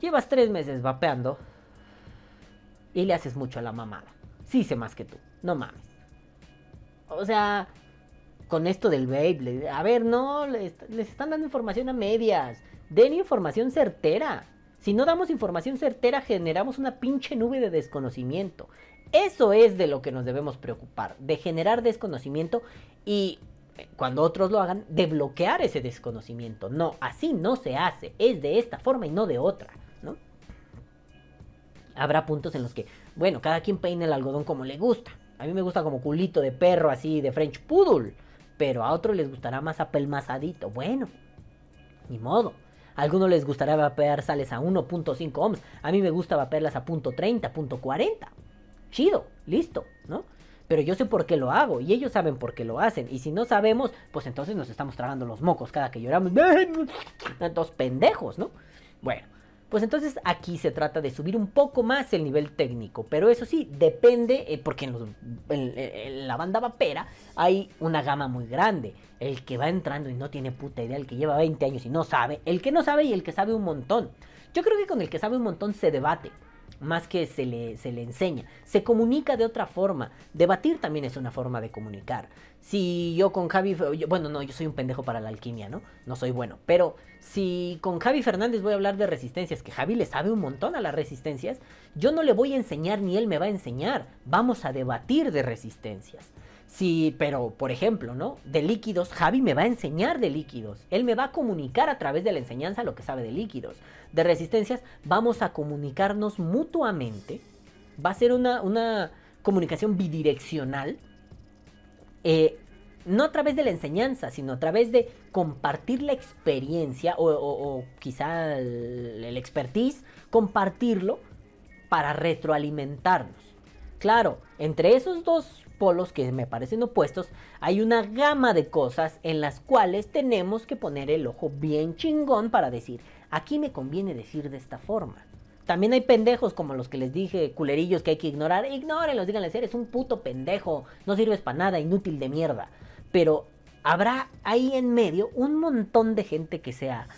A: Llevas tres meses vapeando y le haces mucho a la mamada. Sí sé más que tú, no mames. O sea, con esto del vape, a ver, no, les, están dando información a medias. Den información certera. Si no damos información certera, generamos una pinche nube de desconocimiento. Eso es de lo que nos debemos preocupar, de generar desconocimiento y eh, cuando otros lo hagan, de bloquear ese desconocimiento. No, así no se hace, es de esta forma y no de otra. Habrá puntos en los que, bueno, cada quien peine el algodón como le gusta. A mí me gusta como culito de perro así, de French Poodle. pero a otros les gustará más apelmazadito. Bueno, ni modo. Algunos les gustará vapear sales a 1.5 ohms. A mí me gusta vapearlas a .30, .40. Chido, listo, ¿no? Pero yo sé por qué lo hago y ellos saben por qué lo hacen. Y si no sabemos, pues entonces nos estamos tragando los mocos cada que lloramos. Dos pendejos, ¿no? Bueno, pues entonces aquí se trata de subir un poco más el nivel técnico, pero eso sí, depende, eh, porque en, la banda vapera hay una gama muy grande. El que va entrando y no tiene puta idea, el que lleva 20 años y no sabe, el que no sabe y el que sabe un montón. Yo creo que con el que sabe un montón se debate más que se le, se le enseña. Se comunica de otra forma. Debatir también es una forma de comunicar. Si yo con Javi, bueno, no, yo soy un pendejo para la alquimia, ¿no? No soy bueno. Pero si con Javi Fernández voy a hablar de resistencias, que Javi le sabe un montón a las resistencias, yo no le voy a enseñar ni él me va a enseñar. Vamos a debatir de resistencias. Sí, pero por ejemplo, ¿no? De líquidos, Javi me va a enseñar de líquidos. Él me va a comunicar a través de la enseñanza lo que sabe de líquidos. De resistencias, vamos a comunicarnos mutuamente. Va a ser una, comunicación bidireccional. Eh, no a través de la enseñanza, sino a través de compartir la experiencia o, quizá el expertise, compartirlo para retroalimentarnos. Claro, entre esos dos polos que me parecen opuestos, hay una gama de cosas en las cuales tenemos que poner el ojo bien chingón para decir, aquí me conviene decir de esta forma. También hay pendejos como los que les dije, culerillos que hay que ignorar. Ignórenlos, díganles, eres un puto pendejo, no sirves para nada, inútil de mierda. Pero habrá ahí en medio un montón de gente que sea,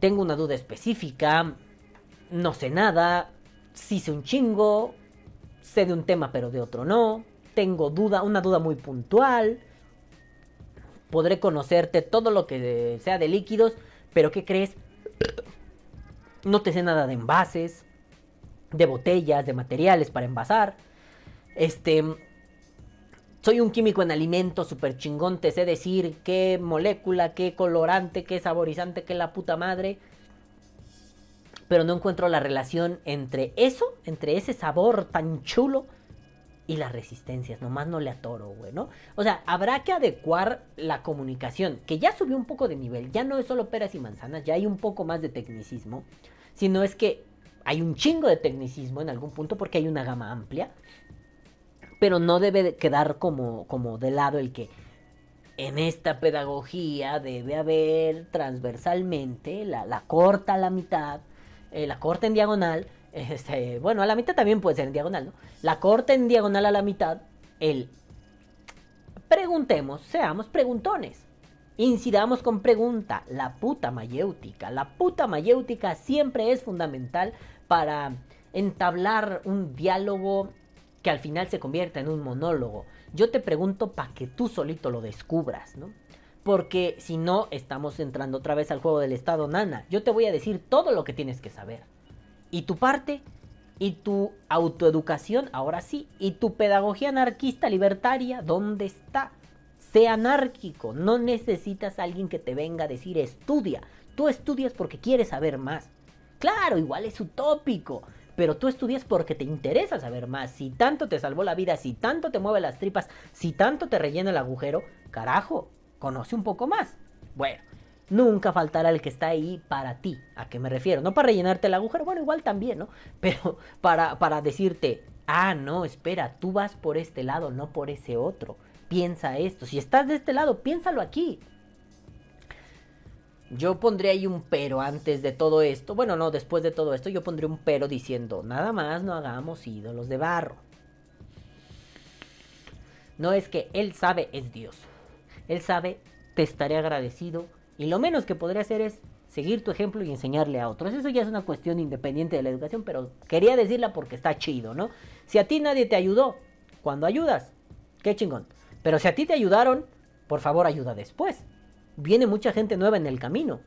A: tengo una duda específica, no sé nada, sí sé un chingo, sé de un tema pero de otro no, tengo duda, una duda muy puntual. Podré conocerte todo lo que sea de líquidos, pero ¿qué crees? No te sé nada de envases, de botellas, de materiales para envasar. Este, soy un químico en alimentos super chingón, te sé decir qué molécula, qué colorante, qué saborizante, qué la puta madre. Pero no encuentro la relación entre eso, entre ese sabor tan chulo y las resistencias, nomás no le atoro, güey, ¿no? O sea, habrá que adecuar la comunicación, que ya subió un poco de nivel, ya no es solo peras y manzanas, ya hay un poco más de tecnicismo, sino es que hay un chingo de tecnicismo en algún punto porque hay una gama amplia, pero no debe quedar como, como de lado el que en esta pedagogía debe haber transversalmente la, la corta a la mitad, eh, la corta en diagonal, este, bueno, a la mitad también puede ser en diagonal, ¿no? La corta en diagonal a la mitad, el preguntemos, seamos preguntones. Incidamos con pregunta, la puta mayéutica. La puta mayéutica siempre es fundamental para entablar un diálogo que al final se convierta en un monólogo. Yo te pregunto para que tú solito lo descubras, ¿no? Porque si no, estamos entrando otra vez al juego del estado nana. Yo te voy a decir todo lo que tienes que saber. Y tu parte, y tu autoeducación, ahora sí, y tu pedagogía anarquista libertaria, ¿dónde está? Sé anárquico, no necesitas a alguien que te venga a decir estudia. Tú estudias porque quieres saber más. Claro, igual es utópico, pero tú estudias porque te interesa saber más. Si tanto te salvó la vida, si tanto te mueve las tripas, si tanto te rellena el agujero, carajo, conoce un poco más. Bueno, nunca faltará el que está ahí para ti. ¿A qué me refiero? No para rellenarte el agujero, bueno, igual también, ¿no? Pero para, para decirte, ah, no, espera, tú vas por este lado, no por ese otro. Piensa esto. Si estás de este lado, piénsalo aquí. Yo pondré ahí un pero antes de todo esto. Bueno, no, después de todo esto, yo pondré un pero diciendo, nada más no hagamos ídolos de barro. No es que Él sabe, es Dios. Él sabe, te estaré agradecido y lo menos que podría hacer es seguir tu ejemplo y enseñarle a otros. Eso ya es una cuestión independiente de la educación, pero quería decirla porque está chido, ¿no? Si a ti nadie te ayudó, cuando ayudas, qué chingón. Pero si a ti te ayudaron, por favor ayuda después. Viene mucha gente nueva en el camino.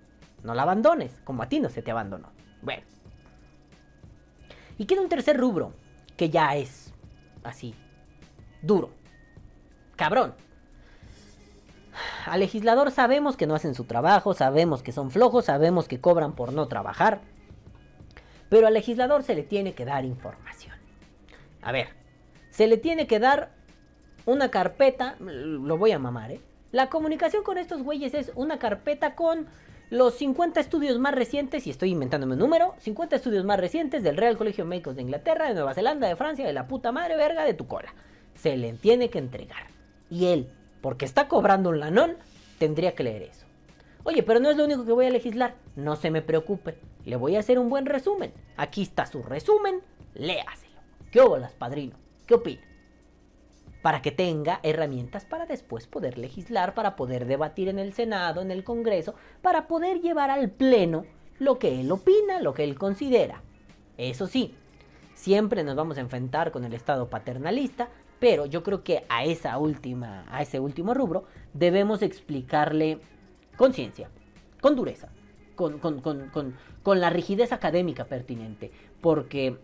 A: No la abandones, como a ti no se te abandonó. Bueno. Y queda un tercer rubro, que ya es así, duro, cabrón. Al legislador sabemos que no hacen su trabajo, sabemos que son flojos, sabemos que cobran por no trabajar. Pero al legislador se le tiene que dar información. A ver, se le tiene que dar una carpeta, lo voy a mamar, ¿eh? La comunicación con estos güeyes es una carpeta con los 50 estudios más recientes, y estoy inventándome un número, 50 estudios más recientes del Real Colegio de Médicos de Inglaterra, de Nueva Zelanda, de Francia, de la puta madre verga de tu cola. Se le tiene que entregar. Y él, porque está cobrando un lanón, tendría que leer eso. Oye, pero no es lo único que voy a legislar. No se me preocupe. Le voy a hacer un buen resumen. Aquí está su resumen. Léaselo. ¿Qué las padrino? ¿Qué opina? Para que tenga herramientas para después poder legislar, para poder debatir en el Senado, en el Congreso, para poder llevar al Pleno lo que él opina, lo que él considera. Eso sí, siempre nos vamos a enfrentar con el Estado paternalista, pero yo creo que a esa última, a ese último rubro, debemos explicarle con ciencia, con dureza, con, la rigidez académica pertinente, porque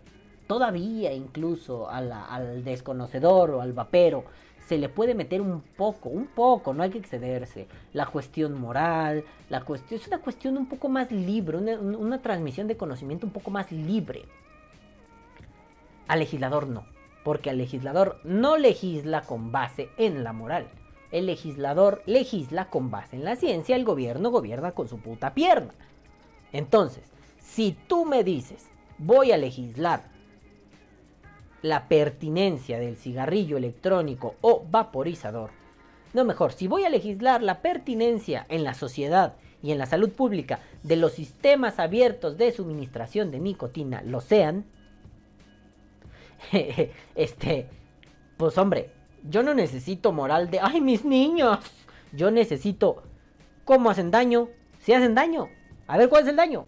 A: todavía incluso al desconocedor o al vapero se le puede meter un poco, un poco, no hay que excederse. La cuestión moral, la cuestión, es una cuestión un poco más libre, una transmisión de conocimiento un poco más libre. Al legislador no, porque al legislador no legisla con base en la moral. El legislador legisla con base en la ciencia, el gobierno gobierna con su puta pierna. Entonces, si tú me dices, voy a legislar la pertinencia del cigarrillo electrónico o vaporizador. No mejor, si voy a legislar la pertinencia en la sociedad y en la salud pública de los sistemas abiertos de suministración de nicotina lo sean, este, pues hombre, yo no necesito moral de, ay, mis niños, yo necesito, ¿cómo hacen daño? Si hacen daño, a ver cuál es el daño.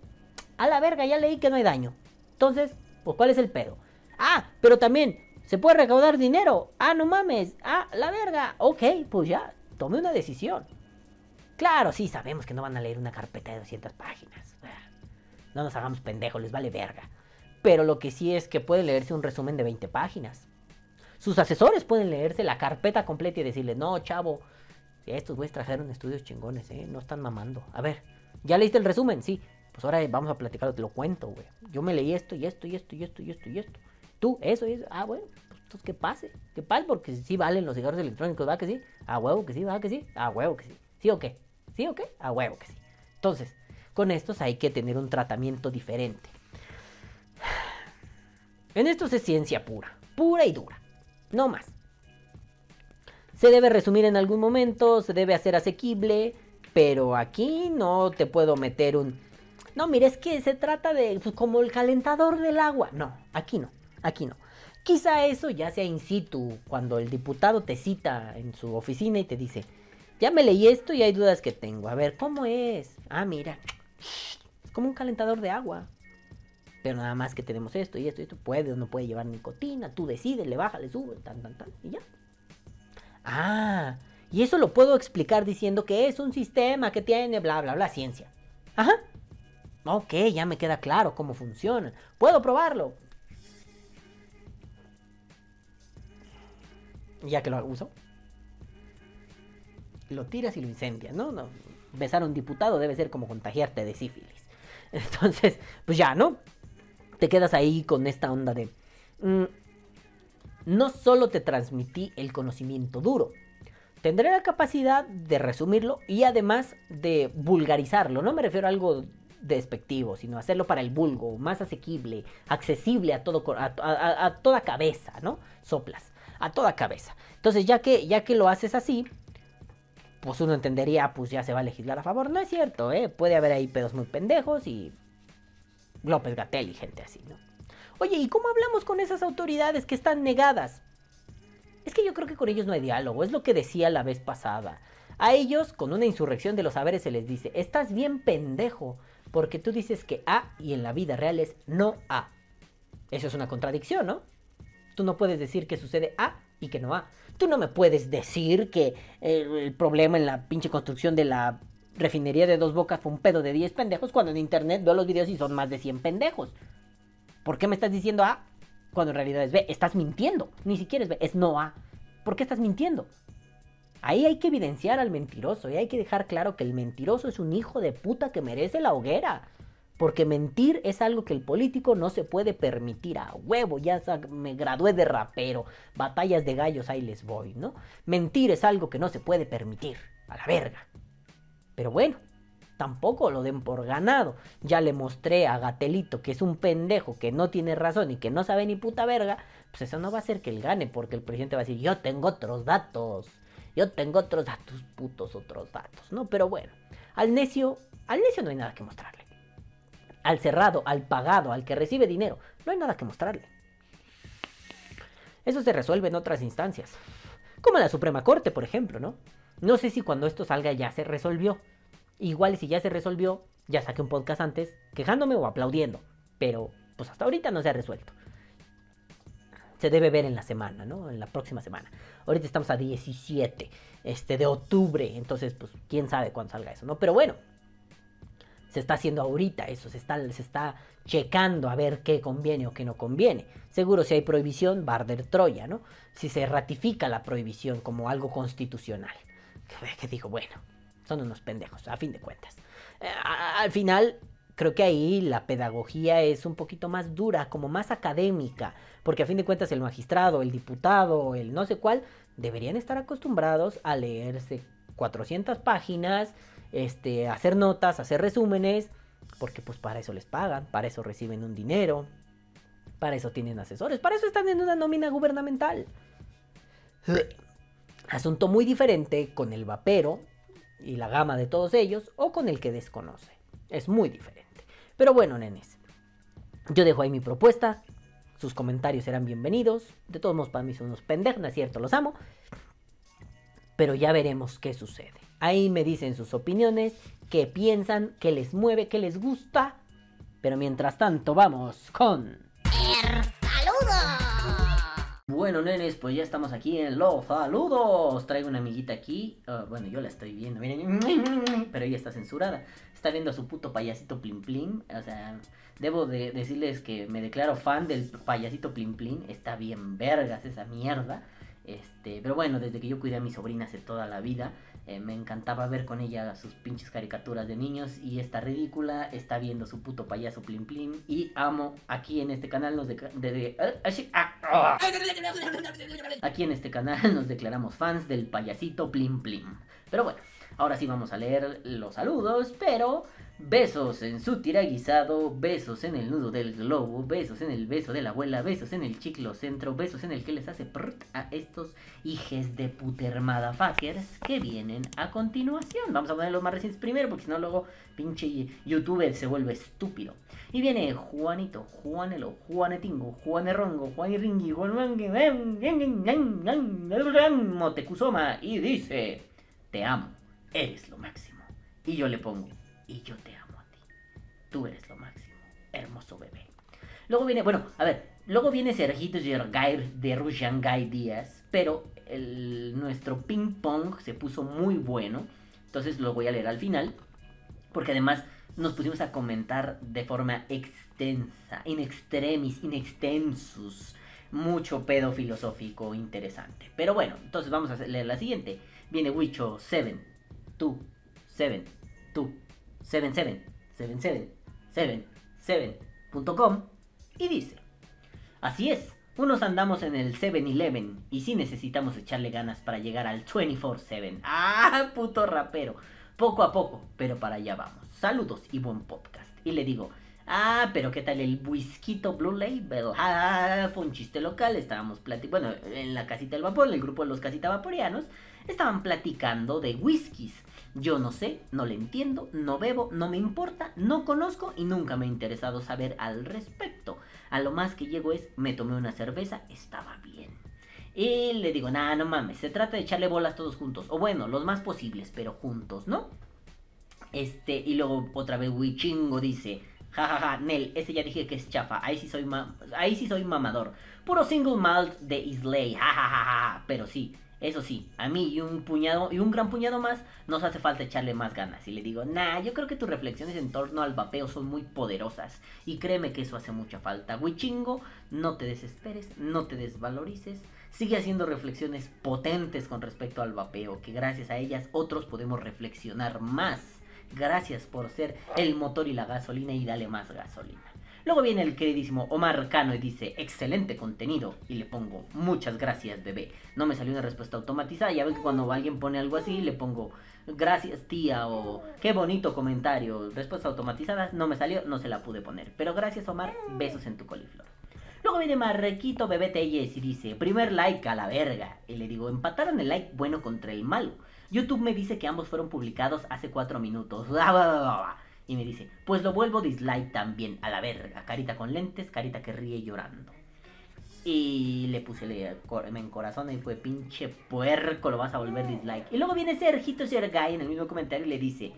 A: A la verga, ya leí que no hay daño. Entonces, pues cuál es el pedo. Ah, pero también se puede recaudar dinero. Ah, no mames. Ah, la verga. Ok, pues ya, tome una decisión. Claro, sí, sabemos que no van a leer una carpeta de 200 páginas. No nos hagamos pendejos, les vale verga. Pero lo que sí es que puede leerse un resumen de 20 páginas. Sus asesores pueden leerse la carpeta completa y decirle, no, chavo, estos güeyes trajeron estudios chingones, ¿eh? No están mamando. A ver, ¿ya leíste el resumen? Sí. Pues ahora vamos a platicarlo, te lo cuento, güey. Yo me leí esto y esto y esto y esto y esto y esto. Tú, eso y eso. Ah, bueno, pues entonces que pase. Que pase porque sí valen los cigarros electrónicos, ¿va que sí? A huevo que sí, ¿va que sí? A huevo que sí. ¿Sí o qué? ¿Sí o qué? A huevo que sí. Entonces, con estos hay que tener un tratamiento diferente. En esto es ciencia pura, pura y dura. No más. Se debe resumir en algún momento, se debe hacer asequible, pero aquí no te puedo meter un... No, mire, es que se trata de pues, como el calentador del agua. No, aquí no. Aquí no. Quizá eso ya sea in situ, cuando el diputado te cita en su oficina y te dice, ya me leí esto y hay dudas que tengo. A ver, ¿cómo es? Ah, mira, es como un calentador de agua. Pero nada más que tenemos esto y esto y esto. Puede o no puede llevar nicotina. Tú decides, le baja, le sube, tan, tan, tan. Y ya. Ah, y eso lo puedo explicar diciendo que es un sistema que tiene bla, bla, bla, ciencia. Ajá. Ok, ya me queda claro cómo funciona. Puedo probarlo. ya que lo uso, lo tiras y lo incendias, ¿no? no besar a un diputado debe ser como contagiarte de sífilis. Entonces, pues ya, ¿no? Te quedas ahí con esta onda de... Mm, no solo te transmití el conocimiento duro, tendré la capacidad de resumirlo y además de vulgarizarlo. No me refiero a algo despectivo, sino hacerlo para el vulgo, más asequible, accesible a, todo, a toda cabeza, ¿no? Soplas a toda cabeza. Entonces, ya que, ya que lo haces así, pues uno entendería, pues ya se va a legislar a favor. No es cierto, ¿eh? Puede haber ahí pedos muy pendejos y López Gatel y gente así, ¿no? Oye, ¿y cómo hablamos con esas autoridades que están negadas? Es que yo creo que con ellos no hay diálogo, es lo que decía la vez pasada. A ellos, con una insurrección de los saberes, se les dice, estás bien pendejo, porque tú dices que A y en la vida real es no A. Eso es una contradicción, ¿no? Tú no puedes decir que sucede A y que no A. Tú no me puedes decir que eh, el problema en la pinche construcción de la refinería de dos bocas fue un pedo de 10 pendejos cuando en internet veo los videos y son más de 100 pendejos. ¿Por qué me estás diciendo A cuando en realidad es B? Estás mintiendo. Ni siquiera es B, es no A. ¿Por qué estás mintiendo? Ahí hay que evidenciar al mentiroso y hay que dejar claro que el mentiroso es un hijo de puta que merece la hoguera. Porque mentir es algo que el político no se puede permitir a huevo. Ya me gradué de rapero. Batallas de gallos, ahí les voy, ¿no? Mentir es algo que no se puede permitir. a la verga. Pero bueno, tampoco lo den por ganado. Ya le mostré a Gatelito que es un pendejo, que no tiene razón y que no sabe ni puta verga. Pues eso no va a hacer que él gane, porque el presidente va a decir, yo tengo otros datos. Yo tengo otros datos, putos otros datos, ¿no? Pero bueno, al necio, al necio no hay nada que mostrarle. Al cerrado, al pagado, al que recibe dinero, no hay nada que mostrarle. Eso se resuelve en otras instancias. Como la Suprema Corte, por ejemplo, ¿no? No sé si cuando esto salga ya se resolvió. Igual si ya se resolvió, ya saqué un podcast antes quejándome o aplaudiendo. Pero pues hasta ahorita no se ha resuelto. Se debe ver en la semana, ¿no? En la próxima semana. Ahorita estamos a 17 este, de octubre. Entonces, pues, quién sabe cuándo salga eso, ¿no? Pero bueno, se está haciendo ahorita eso, se está, se está checando a ver qué conviene o qué no conviene. Seguro si hay prohibición, Barder Troya, ¿no? Si se ratifica la prohibición como algo constitucional. Que, digo, bueno, son unos pendejos, a fin de cuentas. Eh, al final, creo que ahí la pedagogía es un poquito más dura, como más académica, porque a fin de cuentas el magistrado, el diputado, el no sé cuál, deberían estar acostumbrados a leerse 400 páginas, este, hacer notas, hacer resúmenes, porque pues para eso les pagan, para eso reciben un dinero, para eso tienen asesores, para eso están en una nómina gubernamental. Asunto muy diferente con el vapero y la gama de todos ellos o con el que desconoce. Es muy diferente. Pero bueno, nenes. Yo dejo ahí mi propuesta. Sus comentarios serán bienvenidos. De todos modos, para mí son unos pendejos, ¿no es cierto? Los amo. Pero ya veremos qué sucede. Ahí me dicen sus opiniones, qué piensan, qué les mueve, qué les gusta. Pero mientras tanto, vamos con... Bueno, nenes, pues ya estamos aquí en los saludos. Traigo una amiguita aquí. Ah, bueno, yo la estoy viendo, miren. Pero ella está censurada. Está viendo a su puto payasito Plim Plim. O sea, debo de decirles que me declaro fan del payasito Plim Plim. Está bien vergas esa mierda. Este, pero bueno, desde que yo cuidé a mi sobrina hace toda la vida, eh, me encantaba ver con ella sus pinches caricaturas de niños y esta ridícula está viendo su puto payaso Plim Plim y amo aquí en este canal nos eh, ah, ah. aquí en este canal nos declaramos fans del payasito Plim Plim. Pero bueno, ahora sí vamos a leer los saludos, pero Besos en su tiraguisado, besos en el nudo del globo, besos en el beso de la abuela, besos en el chiclo centro, besos en el que les hace prrt a estos hijes de putermada fuckers que vienen a continuación. Vamos a poner los más recientes primero, porque si no luego pinche youtuber se vuelve estúpido. Y viene Juanito, Juanelo, Juanetingo, Juanerongo, Juaniringi, Motecuzoma y dice, te amo, eres lo máximo. Y yo le pongo, y yo te amo a ti. Tú eres lo máximo, hermoso bebé. Luego viene, bueno, a ver, luego viene Sergito Yergair de Rushangai Díaz, pero nuestro ping pong se puso muy bueno, entonces lo voy a leer al final, porque además nos pusimos a comentar de forma extensa, in extremis, in extensus, mucho pedo filosófico interesante. Pero bueno, entonces vamos a leer la siguiente. Viene Wicho 7, 2, 7, 2, 777777.com y dice, así es, unos andamos en el 7-Eleven y sí necesitamos echarle ganas para llegar al 24-7. Ah, puto rapero. Poco a poco, pero para allá vamos. Saludos y buen podcast. Y le digo, ah, pero ¿qué tal el whisky Blue Label? Ah, fue un chiste local, estábamos platicando, bueno, en la casita del vapor, el grupo de los casita vaporianos, estaban platicando de whiskies. Yo no sé, no le entiendo, no bebo, no me importa, no conozco y nunca me ha interesado saber al respecto. A lo más que llego es, me tomé una cerveza, estaba bien. Y le digo, nada, no mames, se trata de echarle bolas todos juntos. O bueno, los más posibles, pero juntos, ¿no? Este, y luego otra vez Wichingo dice, jajaja, ja, ja, Nel, ese ya dije que es chafa, ahí sí soy, ahí sí soy mamador. Puro single malt de Islay, jajajaja, ja, pero sí, eso sí, a mí y un puñado y un gran puñado más nos hace falta echarle más ganas. Y le digo, nah, yo creo que tus reflexiones en torno al vapeo son muy poderosas. Y créeme que eso hace mucha falta. Wichingo, no te desesperes, no te desvalorices. Sigue haciendo reflexiones potentes con respecto al vapeo, que gracias a ellas otros podemos reflexionar más. Gracias por ser el motor y la gasolina y dale más gasolina. Luego viene el queridísimo Omar Cano y dice, excelente contenido. Y le pongo, muchas gracias, bebé. No me salió una respuesta automatizada. Ya ven que cuando alguien pone algo así, le pongo, gracias tía o qué bonito comentario. Respuesta automatizada, no me salió, no se la pude poner. Pero gracias Omar, besos en tu coliflor. Luego viene Marrequito Bebé Telles y dice, primer like a la verga. Y le digo, empataron el like bueno contra el malo. YouTube me dice que ambos fueron publicados hace cuatro minutos. Y me dice, pues lo vuelvo dislike también, a la verga. Carita con lentes, carita que ríe llorando. Y le puse en corazón y fue pinche puerco, lo vas a volver dislike. Y luego viene Sergito Sergay en el mismo comentario y le dice,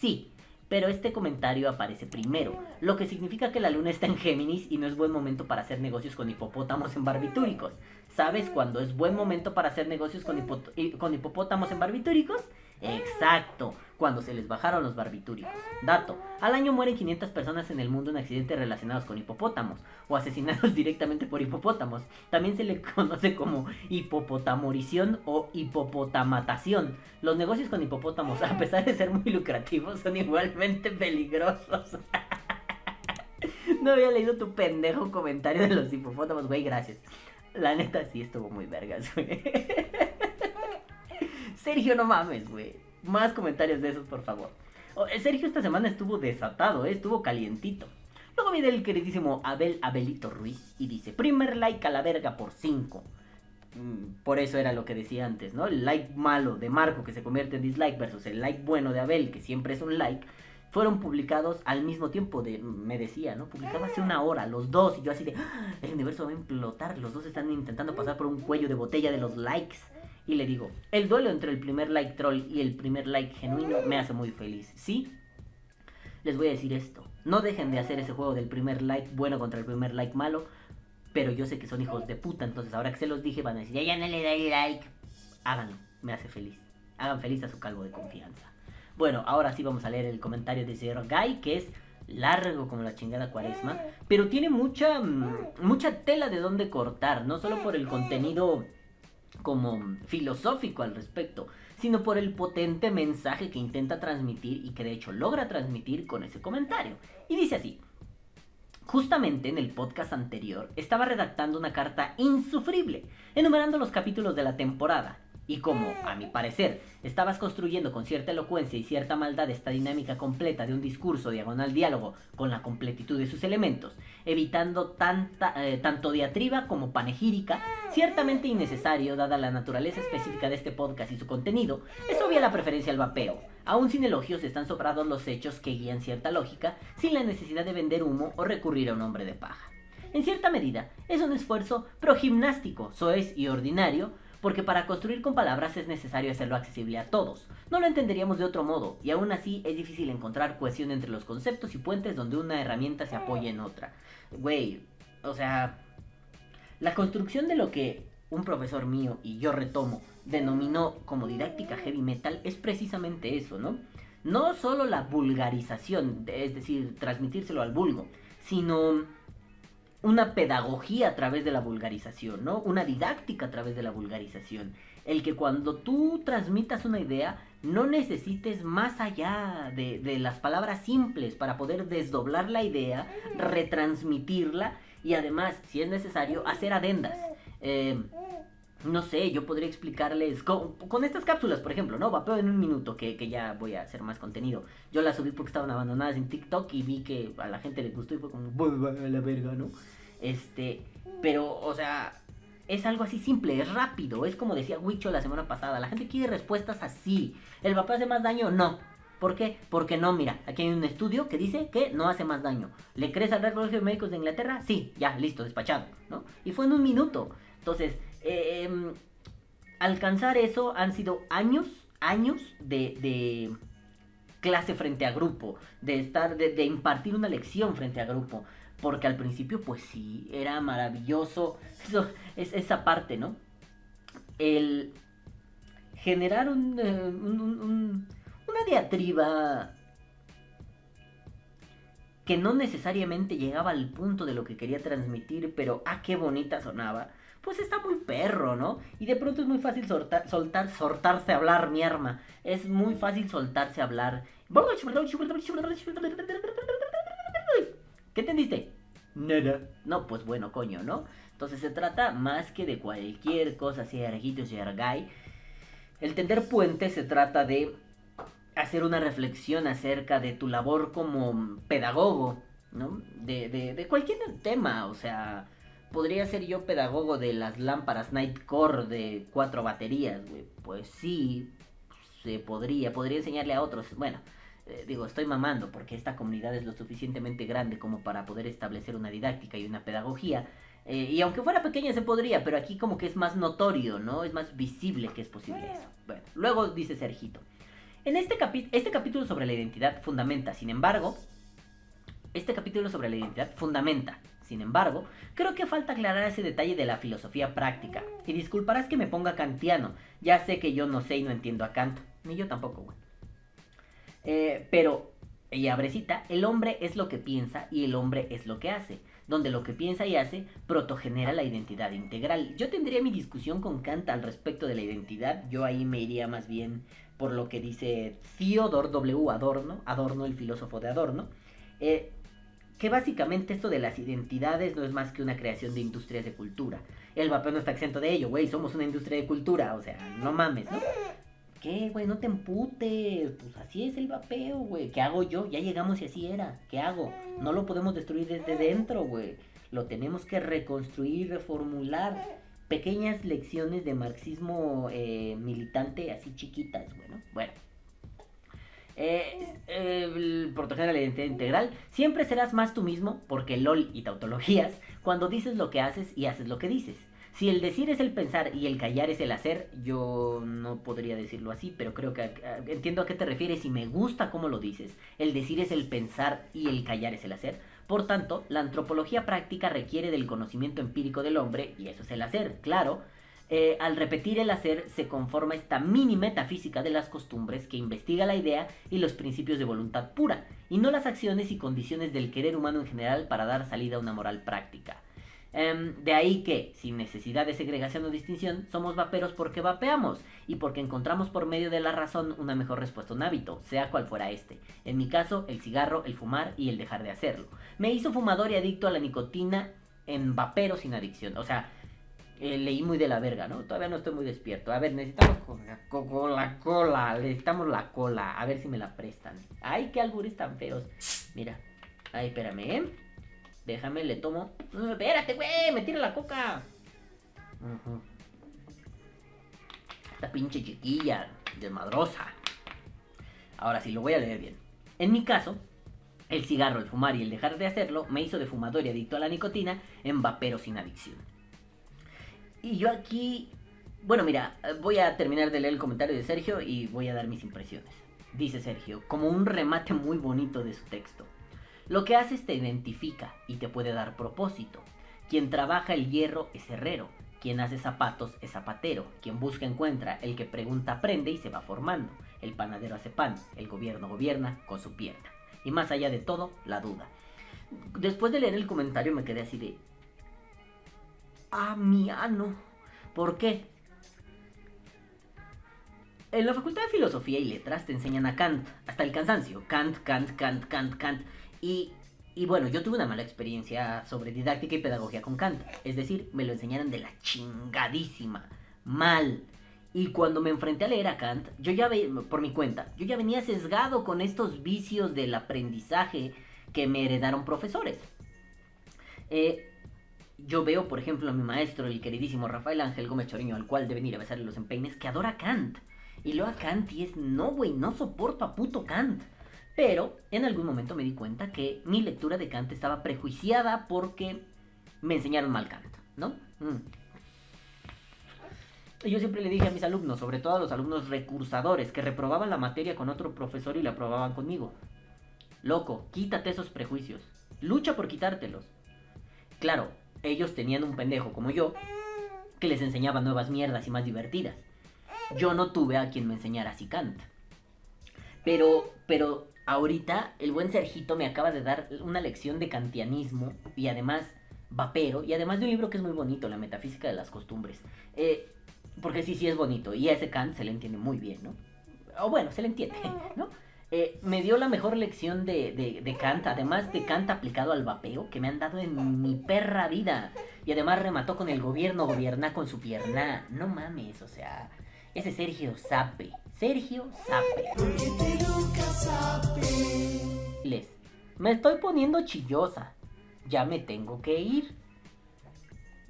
A: sí, pero este comentario aparece primero, lo que significa que la luna está en Géminis y no es buen momento para hacer negocios con hipopótamos en barbitúricos. ¿Sabes cuándo es buen momento para hacer negocios con, con hipopótamos en barbitúricos? Exacto, cuando se les bajaron los barbitúricos. Dato, al año mueren 500 personas en el mundo en accidentes relacionados con hipopótamos o asesinados directamente por hipopótamos. También se le conoce como hipopotamorición o hipopotamatación. Los negocios con hipopótamos, a pesar de ser muy lucrativos, son igualmente peligrosos. no había leído tu pendejo comentario de los hipopótamos, güey, gracias. La neta sí estuvo muy vergas, güey. Sergio, no mames, güey. Más comentarios de esos, por favor. Oh, Sergio esta semana estuvo desatado, eh, estuvo calientito. Luego viene el queridísimo Abel Abelito Ruiz y dice, primer like a la verga por 5. Mm, por eso era lo que decía antes, ¿no? El like malo de Marco que se convierte en dislike versus el like bueno de Abel que siempre es un like fueron publicados al mismo tiempo de, me decía, ¿no? Publicaba hace una hora, los dos, y yo así de, ¡Ah! el universo va a implotar, los dos están intentando pasar por un cuello de botella de los likes. Y le digo, el duelo entre el primer like troll y el primer like genuino me hace muy feliz, ¿sí? Les voy a decir esto, no dejen de hacer ese juego del primer like bueno contra el primer like malo, pero yo sé que son hijos de puta, entonces ahora que se los dije van a decir, ya, ya no le da like. Háganlo, me hace feliz. Hagan feliz a su calvo de confianza. Bueno, ahora sí vamos a leer el comentario de Zero Guy, que es largo como la chingada cuaresma, pero tiene mucha, mm, mucha tela de donde cortar, no solo por el contenido como filosófico al respecto, sino por el potente mensaje que intenta transmitir y que de hecho logra transmitir con ese comentario. Y dice así, Justamente en el podcast anterior estaba redactando una carta insufrible, enumerando los capítulos de la temporada, y como, a mi parecer, estabas construyendo con cierta elocuencia y cierta maldad esta dinámica completa de un discurso diagonal diálogo con la completitud de sus elementos, evitando tanta, eh, tanto diatriba como panegírica, ciertamente innecesario dada la naturaleza específica de este podcast y su contenido, es obvia la preferencia al vapeo. Aún sin elogios están sobrados los hechos que guían cierta lógica, sin la necesidad de vender humo o recurrir a un hombre de paja. En cierta medida, es un esfuerzo progimnástico, soez y ordinario, porque para construir con palabras es necesario hacerlo accesible a todos. No lo entenderíamos de otro modo, y aún así es difícil encontrar cohesión entre los conceptos y puentes donde una herramienta se apoya en otra. Güey, o sea, la construcción de lo que un profesor mío y yo retomo denominó como didáctica heavy metal es precisamente eso, ¿no? No solo la vulgarización, es decir, transmitírselo al vulgo, sino una pedagogía a través de la vulgarización, ¿no? Una didáctica a través de la vulgarización. El que cuando tú transmitas una idea, no necesites más allá de, las palabras simples para poder desdoblar la idea, retransmitirla y además, si es necesario, hacer adendas. Eh, no sé, yo podría explicarles con, estas cápsulas, por ejemplo, ¿no? Vapeo en un minuto, que, que, ya voy a hacer más contenido. Yo las subí porque estaban abandonadas en TikTok y vi que a la gente le gustó y fue como, a la verga, ¿no? Este, pero, o sea, es algo así simple, es rápido, es como decía Wicho la semana pasada, la gente quiere respuestas así. ¿El vapeo hace más daño? No. ¿Por qué? Porque no, mira, aquí hay un estudio que dice que no hace más daño. ¿Le crees al Red Colegio de Médicos de Inglaterra? Sí, ya, listo, despachado, ¿no? Y fue en un minuto. Entonces, Em, alcanzar eso han sido años, años de, clase frente a grupo, de estar, de, impartir una lección frente a grupo. Porque al principio, pues sí, era maravilloso. Eso, es esa parte, ¿no? El generar un, eh, una diatriba que no necesariamente llegaba al punto de lo que quería transmitir, pero ah, qué bonita sonaba pues está muy perro, ¿no? Y de pronto es muy fácil soltar, soltar, soltarse a hablar, mi arma. Es muy fácil soltarse a hablar. ¿Qué entendiste? Nada. No, pues bueno, coño, ¿no? Entonces se trata más que de cualquier cosa, sea ergito, sea ergai. El tender puente se trata de hacer una reflexión acerca de tu labor como pedagogo, ¿no? De, de, de cualquier tema, o sea, podría ser yo pedagogo de las lámparas Nightcore de cuatro baterías, güey. Pues sí, se podría, podría enseñarle a otros. Bueno, eh, digo, estoy mamando porque esta comunidad es lo suficientemente grande como para poder establecer una didáctica y una pedagogía. Eh, y aunque fuera pequeña se podría, pero aquí como que es más notorio, ¿no? Es más visible que es posible eso. Bueno, luego dice Sergito. En este, este capítulo sobre la identidad fundamenta, sin embargo, este capítulo sobre la identidad fundamenta, sin embargo, creo que falta aclarar ese detalle de la filosofía práctica. Y disculparás que me ponga kantiano, ya sé que yo no sé y no entiendo a Kant, ni yo tampoco, güey. Eh, pero, y abrecita, el hombre es lo que piensa y el hombre es lo que hace. Donde lo que piensa y hace protogenera la identidad integral. Yo tendría mi discusión con Kant al respecto de la identidad. Yo ahí me iría más bien por lo que dice Theodor W. Adorno, Adorno, el filósofo de Adorno. Eh, que básicamente esto de las identidades no es más que una creación de industrias de cultura. El vapeo no está exento de ello, güey, somos una industria de cultura, o sea, no mames, ¿no? ¿Qué, güey? No te emputes, pues así es el vapeo, güey. ¿Qué hago yo? Ya llegamos y así era. ¿Qué hago? No lo podemos destruir desde dentro, güey. Lo tenemos que reconstruir, reformular. Pequeñas lecciones de marxismo eh, militante así chiquitas, güey, ¿no? Bueno. Eh, eh, la identidad integral. Siempre serás más tú mismo, porque LOL y tautologías, cuando dices lo que haces y haces lo que dices. Si el decir es el pensar y el callar es el hacer, yo no podría decirlo así, pero creo que entiendo a qué te refieres y me gusta cómo lo dices. El decir es el pensar y el callar es el hacer. Por tanto, la antropología práctica requiere del conocimiento empírico del hombre, y eso es el hacer, claro, eh, al repetir el hacer se conforma esta mini metafísica de las costumbres que investiga la idea y los principios de voluntad pura, y no las acciones y condiciones del querer humano en general para dar salida a una moral práctica. Em, de ahí que, sin necesidad de segregación o distinción, somos vaperos porque vapeamos y porque encontramos por medio de la razón una mejor respuesta un hábito, sea cual fuera este. En mi caso, el cigarro, el fumar y el dejar de hacerlo. Me hizo fumador y adicto a la nicotina en vapero sin adicción. O sea, eh, leí muy de la verga, ¿no? Todavía no estoy muy despierto. A ver, necesitamos con la, cola, necesitamos la cola. A ver si me la prestan. Ay, qué albures tan feos. Mira, ay, espérame, ¿eh? Déjame, le tomo. espérate, güey, me tira la coca. Esta pinche chiquilla, desmadrosa. Ahora sí, lo voy a leer bien. En mi caso, el cigarro, el fumar y el dejar de hacerlo me hizo de fumador y adicto a la nicotina en vapero sin adicción. Y yo aquí, bueno, mira, voy a terminar de leer el comentario de Sergio y voy a dar mis impresiones. Dice Sergio, como un remate muy bonito de su texto. Lo que haces te identifica y te puede dar propósito. Quien trabaja el hierro es herrero, quien hace zapatos es zapatero, quien busca encuentra, el que pregunta aprende y se va formando. El panadero hace pan, el gobierno gobierna con su pierna. Y más allá de todo, la duda. Después de leer el comentario me quedé así de, Amiano. ¿Por qué? En la Facultad de Filosofía y Letras te enseñan a Kant, hasta el cansancio. Kant, Kant, Kant, Kant, Kant. Y, bueno, yo tuve una mala experiencia sobre didáctica y pedagogía con Kant. Es decir, me lo enseñaron de la chingadísima. Mal. Y cuando me enfrenté a leer a Kant, yo ya, por mi cuenta, yo ya venía sesgado con estos vicios del aprendizaje que me heredaron profesores. Eh, yo veo, por ejemplo, a mi maestro, el queridísimo Rafael Ángel Gómez Choriño, al cual deben ir a besarle los empeines, que adora Kant. Y lo a Kant y es, no, güey, no soporto a puto Kant. Pero en algún momento me di cuenta que mi lectura de Kant estaba prejuiciada porque me enseñaron mal Kant, ¿no? Mm. Y yo siempre le dije a mis alumnos, sobre todo a los alumnos recursadores, que reprobaban la materia con otro profesor y la aprobaban conmigo. Loco, quítate esos prejuicios. Lucha por quitártelos. Claro, ellos tenían un pendejo como yo que les enseñaba nuevas mierdas y más divertidas. Yo no tuve a quien me enseñara así Kant. Pero, pero ahorita el buen Sergito me acaba de dar una lección de kantianismo y además vapero y además de un libro que es muy bonito, La metafísica de las costumbres. Eh, porque sí, sí es bonito y a ese Kant se le entiende muy bien, ¿no? O bueno, se le entiende, ¿no? eh, me dio la mejor lección de, de, de Kant, además de Kant aplicado al vapeo, que me han dado en mi perra vida. Y además remató con el gobierno, gobierna con su pierna. No mames, o sea, ese Sergio Sape. Sergio Sape. Les, me estoy poniendo chillosa. Ya me tengo que ir.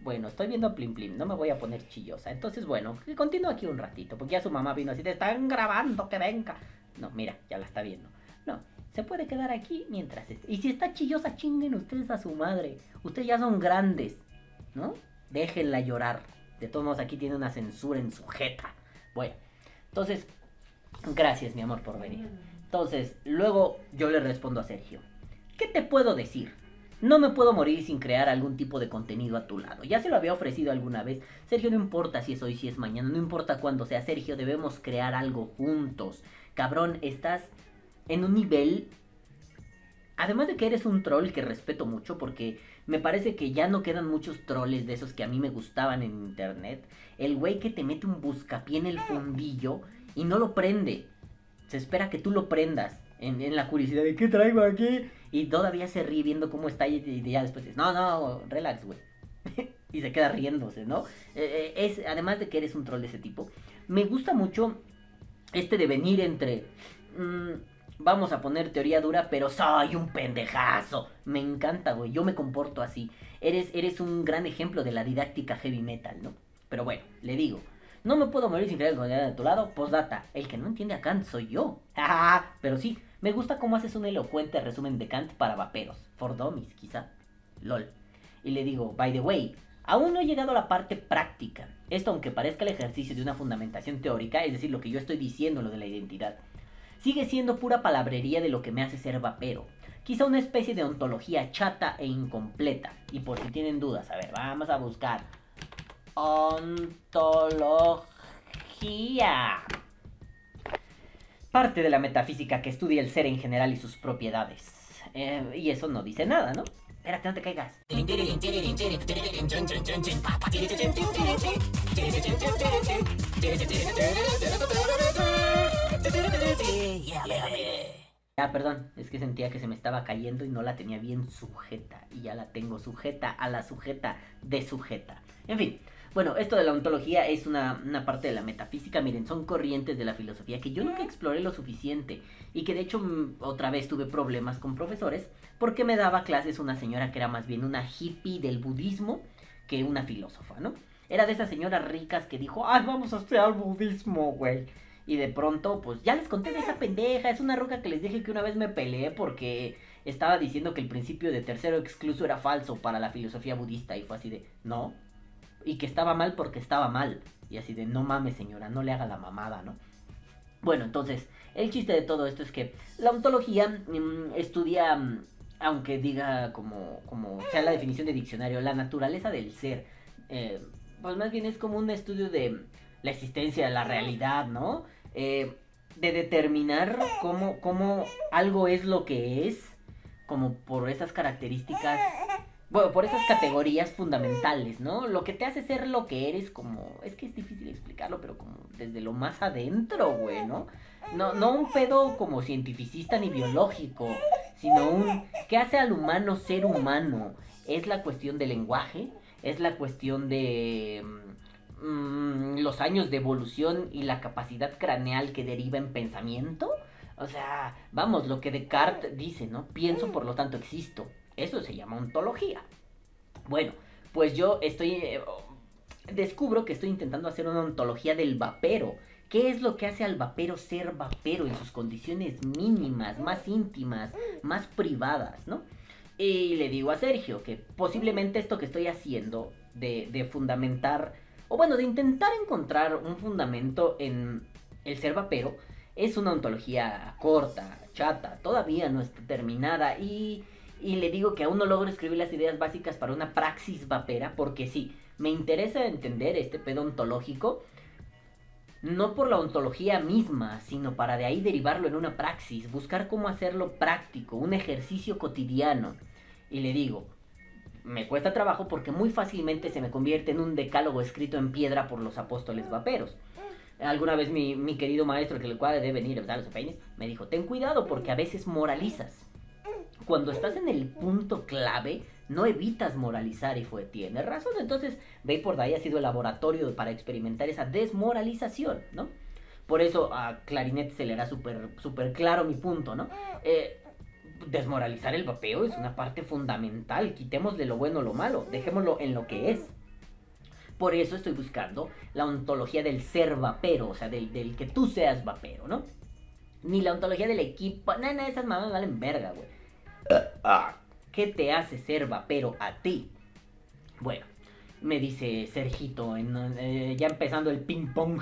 A: Bueno, estoy viendo Plim Plim, no me voy a poner chillosa. Entonces, bueno, continúo aquí un ratito, porque ya su mamá vino así, te están grabando, que venga. No, mira, ya la está viendo. No, se puede quedar aquí mientras esté. Y si está chillosa, chinguen ustedes a su madre. Ustedes ya son grandes, ¿no? Déjenla llorar. De todos modos, aquí tiene una censura en su jeta. Bueno, entonces, gracias, mi amor, por venir. Entonces, luego yo le respondo a Sergio. ¿Qué te puedo decir? No me puedo morir sin crear algún tipo de contenido a tu lado. Ya se lo había ofrecido alguna vez. Sergio, no importa si es hoy, si es mañana, no importa cuándo sea. Sergio, debemos crear algo juntos. Cabrón, estás en un nivel... Además de que eres un troll que respeto mucho porque me parece que ya no quedan muchos troles de esos que a mí me gustaban en internet. El güey que te mete un buscapié en el fundillo y no lo prende. Se espera que tú lo prendas en, la curiosidad de qué traigo aquí. Y todavía se ríe viendo cómo está y, ya después dices, no, no, relax, güey. y se queda riéndose, ¿no? Eh, eh, es, además de que eres un troll de ese tipo, me gusta mucho este de venir entre... mm, vamos a poner teoría dura, pero soy un pendejazo. Me encanta, güey. Yo me comporto así. Eres, eres un gran ejemplo de la didáctica heavy metal, ¿no? Pero bueno, le digo. No me puedo morir sin creer con de tu lado. Postdata. El que no entiende a Kant soy yo. Pero sí, me gusta cómo haces un elocuente resumen de Kant para vaperos. For dummies, quizá. LOL. Y le digo, by the way, aún no he llegado a la parte práctica. Esto, aunque parezca el ejercicio de una fundamentación teórica, es decir, lo que yo estoy diciendo, lo de la identidad, sigue siendo pura palabrería de lo que me hace ser vapero. Quizá una especie de ontología chata e incompleta. Y por si tienen dudas, a ver, vamos a buscar. Ontología. Parte de la metafísica que estudia el ser en general y sus propiedades. Eh, y eso no dice nada, ¿no? Espérate, no te caigas. Ah, perdón, es que sentía que se me estaba cayendo y no la tenía bien sujeta. Y ya la tengo sujeta a la sujeta de sujeta. En fin, bueno, esto de la ontología es una, una parte de la metafísica. Miren, son corrientes de la filosofía que yo nunca exploré lo suficiente. Y que de hecho otra vez tuve problemas con profesores porque me daba clases una señora que era más bien una hippie del budismo que una filósofa, ¿no? Era de esas señoras ricas que dijo, ay, vamos a estudiar budismo, güey. Y de pronto, pues ya les conté de esa pendeja. Es una roca que les dije que una vez me peleé porque estaba diciendo que el principio de tercero excluso era falso para la filosofía budista. Y fue así de, no. Y que estaba mal porque estaba mal. Y así de, no mames, señora, no le haga la mamada, ¿no? Bueno, entonces, el chiste de todo esto es que la ontología mm, estudia, mm, aunque diga como, como sea la definición de diccionario, la naturaleza del ser. Eh, pues más bien es como un estudio de la existencia, la realidad, ¿no? Eh, de determinar cómo, cómo algo es lo que es, como por esas características, bueno, por esas categorías fundamentales, ¿no? Lo que te hace ser lo que eres, como, es que es difícil explicarlo, pero como desde lo más adentro, güey, ¿no? No, un pedo como cientificista ni biológico, sino un, ¿qué hace al humano ser humano? Es la cuestión del lenguaje, es la cuestión de mm, los años de evolución y la capacidad craneal que deriva en pensamiento. O sea, vamos, lo que Descartes dice, ¿no? Pienso, por lo tanto existo. Eso se llama ontología. Bueno, pues yo estoy... eh, descubro que estoy intentando hacer una ontología del vapero. ¿Qué es lo que hace al vapero ser vapero en sus condiciones mínimas, más íntimas, más privadas, ¿no? Y le digo a Sergio que posiblemente esto que estoy haciendo de, de fundamentar, o bueno, de intentar encontrar un fundamento en el ser vapero, es una ontología corta, chata, todavía no está terminada y, y le digo que aún no logro escribir las ideas básicas para una praxis vapera, porque sí, me interesa entender este pedo ontológico, no por la ontología misma, sino para de ahí derivarlo en una praxis, buscar cómo hacerlo práctico, un ejercicio cotidiano. Y le digo, me cuesta trabajo porque muy fácilmente se me convierte en un decálogo escrito en piedra por los apóstoles vaperos. Alguna vez mi, mi querido maestro, que el cual debe venir a los peines, me dijo, ten cuidado porque a veces moralizas. Cuando estás en el punto clave, no evitas moralizar y fue, tiene razón. Entonces, por ahí ha sido el laboratorio para experimentar esa desmoralización, ¿no? Por eso a Clarinete se le hará súper claro mi punto, ¿no? Eh, desmoralizar el vapeo es una parte fundamental. Quitémosle lo bueno lo malo, dejémoslo en lo que es. Por eso estoy buscando la ontología del ser vapero, o sea, del, del que tú seas vapero, ¿no? Ni la ontología del equipo. Nada, no, esas mamás valen verga, güey. Ah, ¿Qué te hace ser vapero a ti? Bueno, me dice Sergito, eh, ya empezando el ping pong.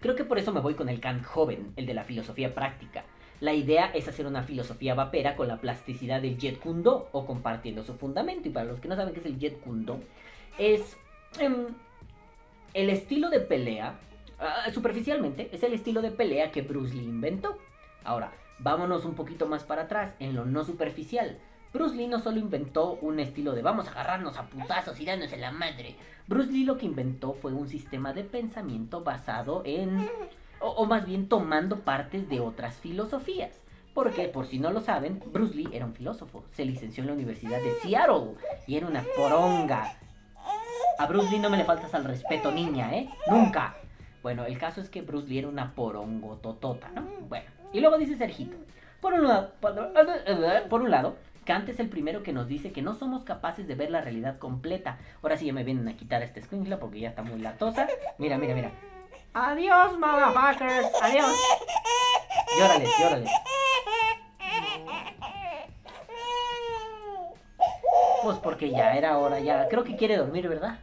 A: Creo que por eso me voy con el Kant joven, el de la filosofía práctica. La idea es hacer una filosofía vapera con la plasticidad del Jet Kundo o compartiendo su fundamento. Y para los que no saben qué es el Jet Kundo, es em, el estilo de pelea, ah, superficialmente, es el estilo de pelea que Bruce Lee inventó. Ahora, vámonos un poquito más para atrás, en lo no superficial. Bruce Lee no solo inventó un estilo de vamos a agarrarnos a putazos y darnos en la madre. Bruce Lee lo que inventó fue un sistema de pensamiento basado en, o, más bien tomando partes de otras filosofías. Porque, por si no lo saben, Bruce Lee era un filósofo. Se licenció en la Universidad de Seattle y era una poronga. A Bruce Lee no me le faltas al respeto, niña, ¿eh? Nunca. Bueno, el caso es que Bruce Lee era una porongo totota, ¿no? Bueno, y luego dice Sergito. Por un lado, por un lado Kant es el primero que nos dice que no somos capaces de ver la realidad completa. Ahora sí ya me vienen a quitar este screenshot porque ya está muy latosa. Mira, mira, mira. Adiós, motherfuckers. Adiós. Llórales, llórales. Pues porque ya era hora, ya. Creo que quiere dormir, ¿verdad?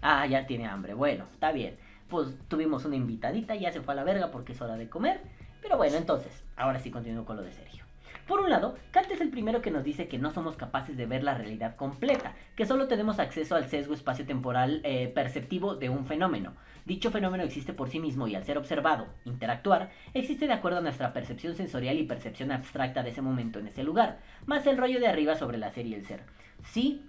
A: Ah, ya tiene hambre. Bueno, está bien. Pues tuvimos una invitadita, ya se fue a la verga porque es hora de comer. Pero bueno, entonces, ahora sí continúo con lo de Sergio. Por un lado, Kant es el primero que nos dice que no somos capaces de ver la realidad completa, que solo tenemos acceso al sesgo espacio-temporal eh, perceptivo de un fenómeno. Dicho fenómeno existe por sí mismo y al ser observado, interactuar, existe de acuerdo a nuestra percepción sensorial y percepción abstracta de ese momento en ese lugar, más el rollo de arriba sobre la ser y el ser. Sí,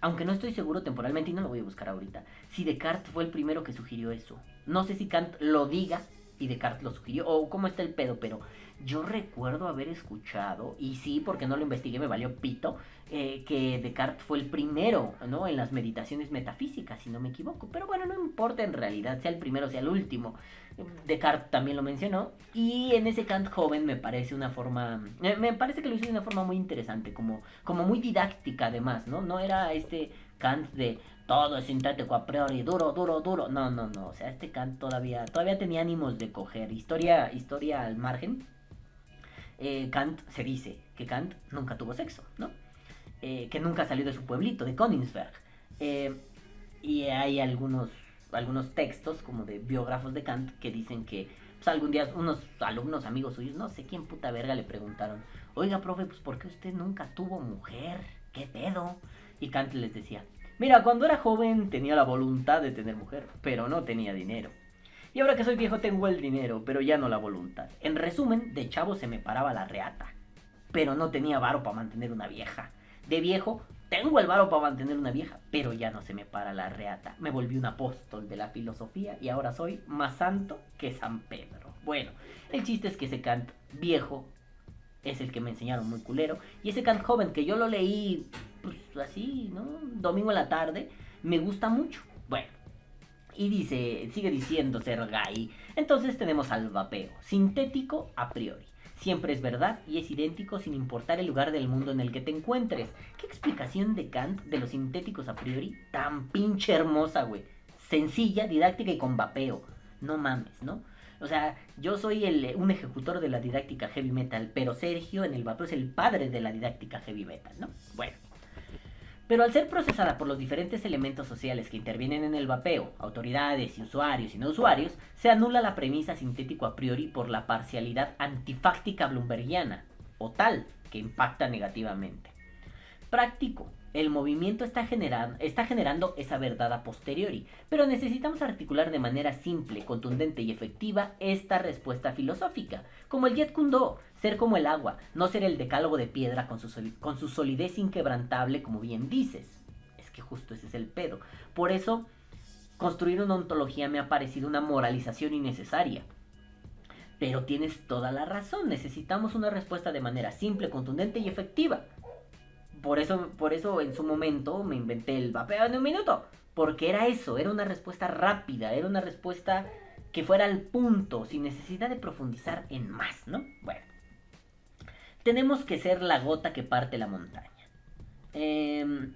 A: aunque no estoy seguro temporalmente y no lo voy a buscar ahorita, si Descartes fue el primero que sugirió eso. No sé si Kant lo diga y Descartes lo sugirió o cómo está el pedo, pero yo recuerdo haber escuchado, y sí, porque no lo investigué, me valió pito, eh, que Descartes fue el primero, ¿no? En las meditaciones metafísicas, si no me equivoco. Pero bueno, no importa en realidad, sea el primero, sea el último. Descartes también lo mencionó. Y en ese Kant joven me parece una forma, me parece que lo hizo de una forma muy interesante, como, como muy didáctica además, ¿no? No era este Kant de todo es sintético a priori, duro, duro, duro. No, no, no. O sea, este Kant todavía, todavía tenía ánimos de coger. Historia, historia al margen eh, Kant se dice que Kant nunca tuvo sexo, ¿no? Eh, que nunca salió de su pueblito, de Königsberg. Eh, y hay algunos, algunos textos, como de biógrafos de Kant, que dicen que pues, algún día unos alumnos, amigos suyos, no sé quién puta verga, le preguntaron, oiga, profe, pues ¿por qué usted nunca tuvo mujer? ¿Qué pedo? Y Kant les decía, mira, cuando era joven tenía la voluntad de tener mujer, pero no tenía dinero. Y ahora que soy viejo tengo el dinero, pero ya no la voluntad. En resumen, de chavo se me paraba la reata, pero no tenía varo para mantener una vieja. De viejo, tengo el varo para mantener una vieja, pero ya no se me para la reata. Me volví un apóstol de la filosofía y ahora soy más santo que San Pedro. Bueno, el chiste es que ese Kant viejo es el que me enseñaron muy culero. Y ese Kant joven que yo lo leí pues, así, ¿no? Domingo en la tarde, me gusta mucho. Bueno, y dice, sigue diciendo ser gay. Entonces tenemos al vapeo, sintético a priori. Siempre es verdad y es idéntico sin importar el lugar del mundo en el que te encuentres. ¿Qué explicación de Kant de los sintéticos a priori tan pinche hermosa, güey? Sencilla, didáctica y con vapeo. No mames, ¿no? O sea, yo soy el, un ejecutor de la didáctica heavy metal, pero Sergio en el vapeo es el padre de la didáctica heavy metal, ¿no? Bueno. Pero al ser procesada por los diferentes elementos sociales que intervienen en el vapeo, autoridades y usuarios y no usuarios, se anula la premisa sintético a priori por la parcialidad antifáctica bloombergiana, o tal, que impacta negativamente. Práctico, el movimiento está, generando esa verdad a posteriori, pero necesitamos articular de manera simple, contundente y efectiva esta respuesta filosófica, como el Jet Kundo, ser como el agua, no ser el decálogo de piedra con su, con su solidez inquebrantable, como bien dices. Es que justo ese es el pedo. Por eso, Construir una ontología me ha parecido una moralización innecesaria. Pero tienes toda la razón, necesitamos una respuesta de manera simple, contundente y efectiva. Por eso, por eso en su momento me inventé el vapeo en un minuto. Porque era eso, era una respuesta rápida, era una respuesta que fuera al punto, sin necesidad de profundizar en más, ¿no? Bueno. Tenemos que ser la gota que parte la montaña. Em,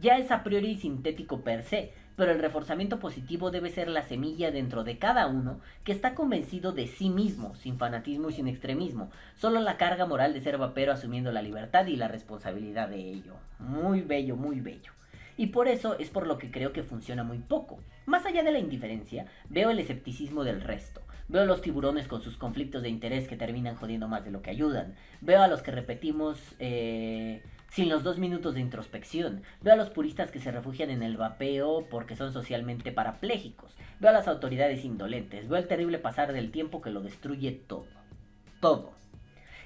A: ya es a priori sintético per se, pero el reforzamiento positivo debe ser la semilla dentro de cada uno que está convencido de sí mismo, sin fanatismo y sin extremismo, solo la carga moral de ser vapero asumiendo la libertad y la responsabilidad de ello. Muy bello, muy bello. Y por eso es por lo que creo que funciona muy poco. Más allá de la indiferencia, veo el escepticismo del resto. Veo los tiburones con sus conflictos de interés que terminan jodiendo más de lo que ayudan. Veo a los que repetimos eh, sin los dos minutos de introspección. Veo a los puristas que se refugian en el vapeo porque son socialmente parapléjicos. Veo a las autoridades indolentes. Veo el terrible pasar del tiempo que lo destruye todo. Todo.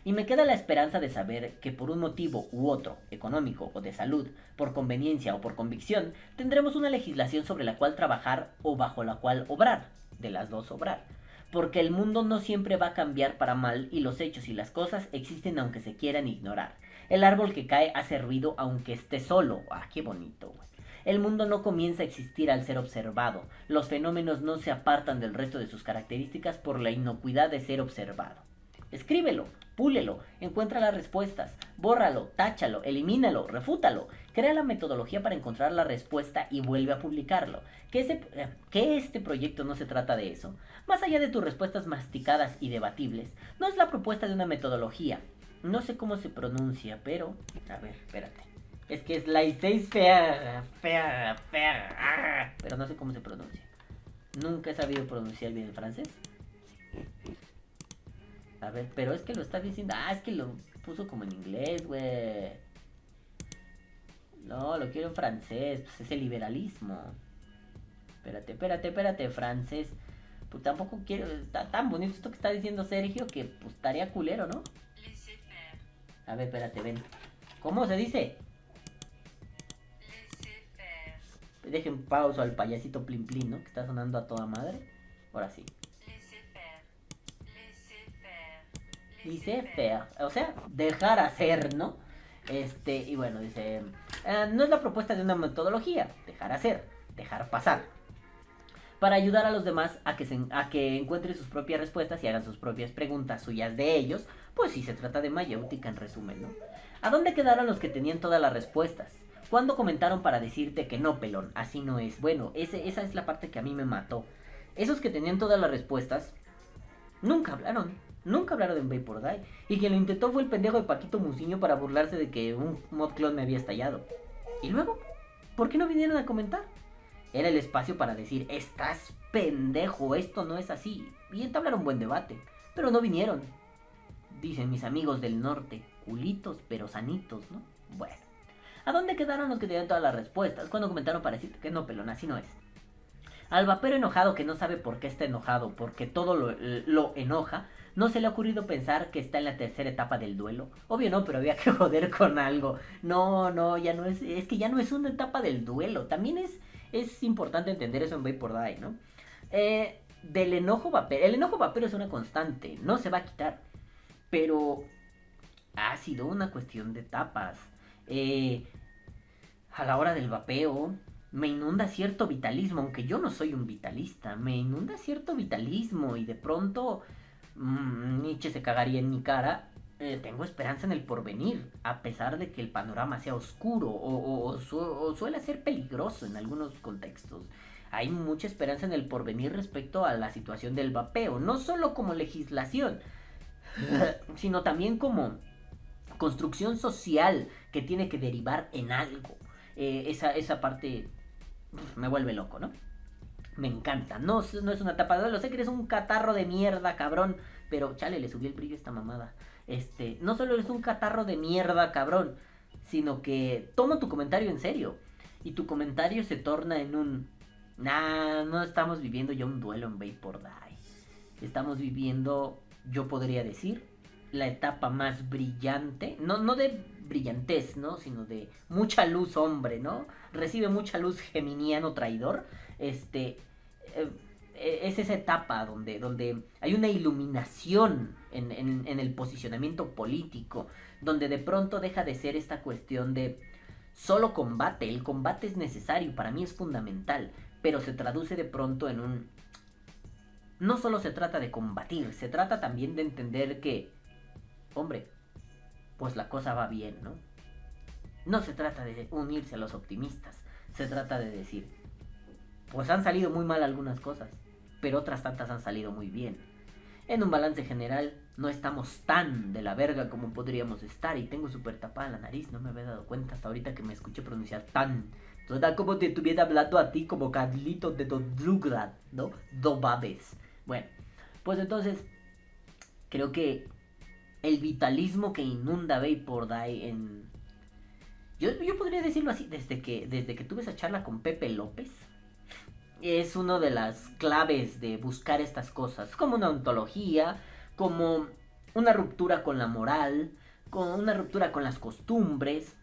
A: Y me queda la esperanza de saber que por un motivo u otro, económico o de salud, por conveniencia o por convicción, tendremos una legislación sobre la cual trabajar o bajo la cual obrar. De las dos obrar porque el mundo no siempre va a cambiar para mal y los hechos y las cosas existen aunque se quieran ignorar. El árbol que cae hace ruido aunque esté solo. Ah, qué bonito. El mundo no comienza a existir al ser observado. Los fenómenos no se apartan del resto de sus características por la inocuidad de ser observado. Escríbelo, púlelo, encuentra las respuestas, bórralo, táchalo, elimínalo, refútalo, crea la metodología para encontrar la respuesta y vuelve a publicarlo. Que, eh, que este proyecto no se trata de eso. Más allá de tus respuestas masticadas y debatibles, no es la propuesta de una metodología, no sé cómo se pronuncia, pero. A ver, espérate. Es que es la 6 fea, fea, fea. Ah, pero no sé cómo se pronuncia. Nunca he sabido pronunciar bien el francés. A ver, pero es que lo está diciendo. Ah, es que lo puso como en inglés, güey. No, lo quiero en francés. Pues es el liberalismo. Espérate, espérate, espérate, francés. Pues tampoco quiero. Está tan bonito esto que está diciendo Sergio que pues estaría culero, ¿no? A ver, espérate, ven. ¿Cómo se dice? Dejen pausa al payasito Plin Plin, ¿no? Que está sonando a toda madre. Ahora sí. Dice faire. O sea, dejar hacer, ¿no? Este, y bueno, dice. Eh, no es la propuesta de una metodología. Dejar hacer. Dejar pasar. Para ayudar a los demás a que, se, a que encuentren sus propias respuestas y hagan sus propias preguntas suyas de ellos pues sí, se trata de mayéutica en resumen, ¿no? ¿A dónde quedaron los que tenían todas las respuestas? ¿Cuándo comentaron para decirte que no, pelón? Así no es. Bueno, esa es la parte que a mí me mató. Esos que tenían todas las respuestas, nunca hablaron. Nunca hablaron de Vapor Die. Y quien lo intentó fue el pendejo de Paquito Muciño para burlarse de que un mod clone me había estallado. ¿Y luego? ¿Por qué no vinieron a comentar? Era el espacio para decir, estás pendejo, esto no es así. Y entablar un buen debate. Pero no vinieron dicen mis amigos del norte, culitos pero sanitos, ¿no? Bueno. ¿A dónde quedaron los que tenían todas las respuestas? Cuando comentaron para decirte que no, pelón, así no es. Al vapero enojado que no sabe por qué está enojado, porque todo lo, enoja, ¿no se le ha ocurrido pensar que está en la tercera etapa del duelo? Obvio no, pero había que joder con algo. No, no, ya no es, es que ya no es una etapa del duelo. También es, es importante entender eso en Vapor Die, ¿no? Eh, del enojo vapero, el enojo vapero es una constante, no se va a quitar. Pero ha sido una cuestión de etapas. Eh, a la hora del vapeo me inunda cierto vitalismo, aunque yo no soy un vitalista, me inunda cierto vitalismo y de pronto mmm, Nietzsche se cagaría en mi cara. Eh, tengo esperanza en el porvenir, a pesar de que el panorama sea oscuro o, o suele ser peligroso en algunos contextos. Hay mucha esperanza en el porvenir respecto a la situación del vapeo, no solo como legislación, sino también como construcción social que tiene que derivar en algo. Eh, esa, esa parte me vuelve loco, ¿no? Me encanta. No, no es una tapa de duelo. Sé que eres un catarro de mierda, cabrón. Pero chale, le subí el brillo a esta mamada. Este, no solo eres un catarro de mierda, cabrón. Sino que tomo tu comentario en serio. Y tu comentario se torna en un. Nah, no estamos viviendo ya un duelo en Vapor Die. Estamos viviendo yo podría decir, la etapa más brillante, no, no de brillantez, ¿no? Sino de mucha luz hombre, ¿no? Recibe mucha luz geminiano traidor. Este, eh, es esa etapa donde, donde hay una iluminación en, en, el posicionamiento político, donde de pronto deja de ser esta cuestión de solo combate, el combate es necesario, para mí es fundamental, pero se traduce de pronto en un... No solo se trata de combatir, se trata también de entender que, hombre, pues la cosa va bien, ¿no? No se trata de unirse a los optimistas, se trata de decir, pues han salido muy mal algunas cosas, pero otras tantas han salido muy bien. En un balance general, no estamos tan de la verga como podríamos estar. Y tengo súper tapada la nariz, no me había dado cuenta hasta ahorita que me escuché pronunciar tan. Toda como te estuviera hablando a ti como Carlito de Dodrugrad, ¿no? Do babes. Bueno, pues entonces, creo que el vitalismo que inunda Vapor Die en... Yo, yo podría decirlo así, desde que, desde que tuve esa charla con Pepe López, es una de las claves de buscar estas cosas, como una ontología, como una ruptura con la moral, con una ruptura con las costumbres,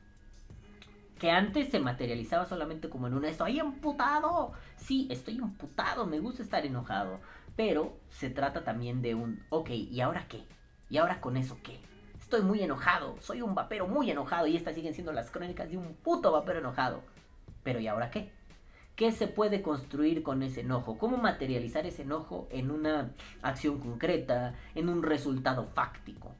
A: que antes se materializaba solamente como en una estoy emputado. Sí, estoy emputado, me gusta estar enojado, pero se trata también de un, ok, ¿y ahora qué? ¿Y ahora con eso qué? Estoy muy enojado, soy un vapero muy enojado y estas siguen siendo las crónicas de un puto vapero enojado. Pero ¿y ahora qué? ¿Qué se puede construir con ese enojo? ¿Cómo materializar ese enojo en una acción concreta, en un resultado fáctico?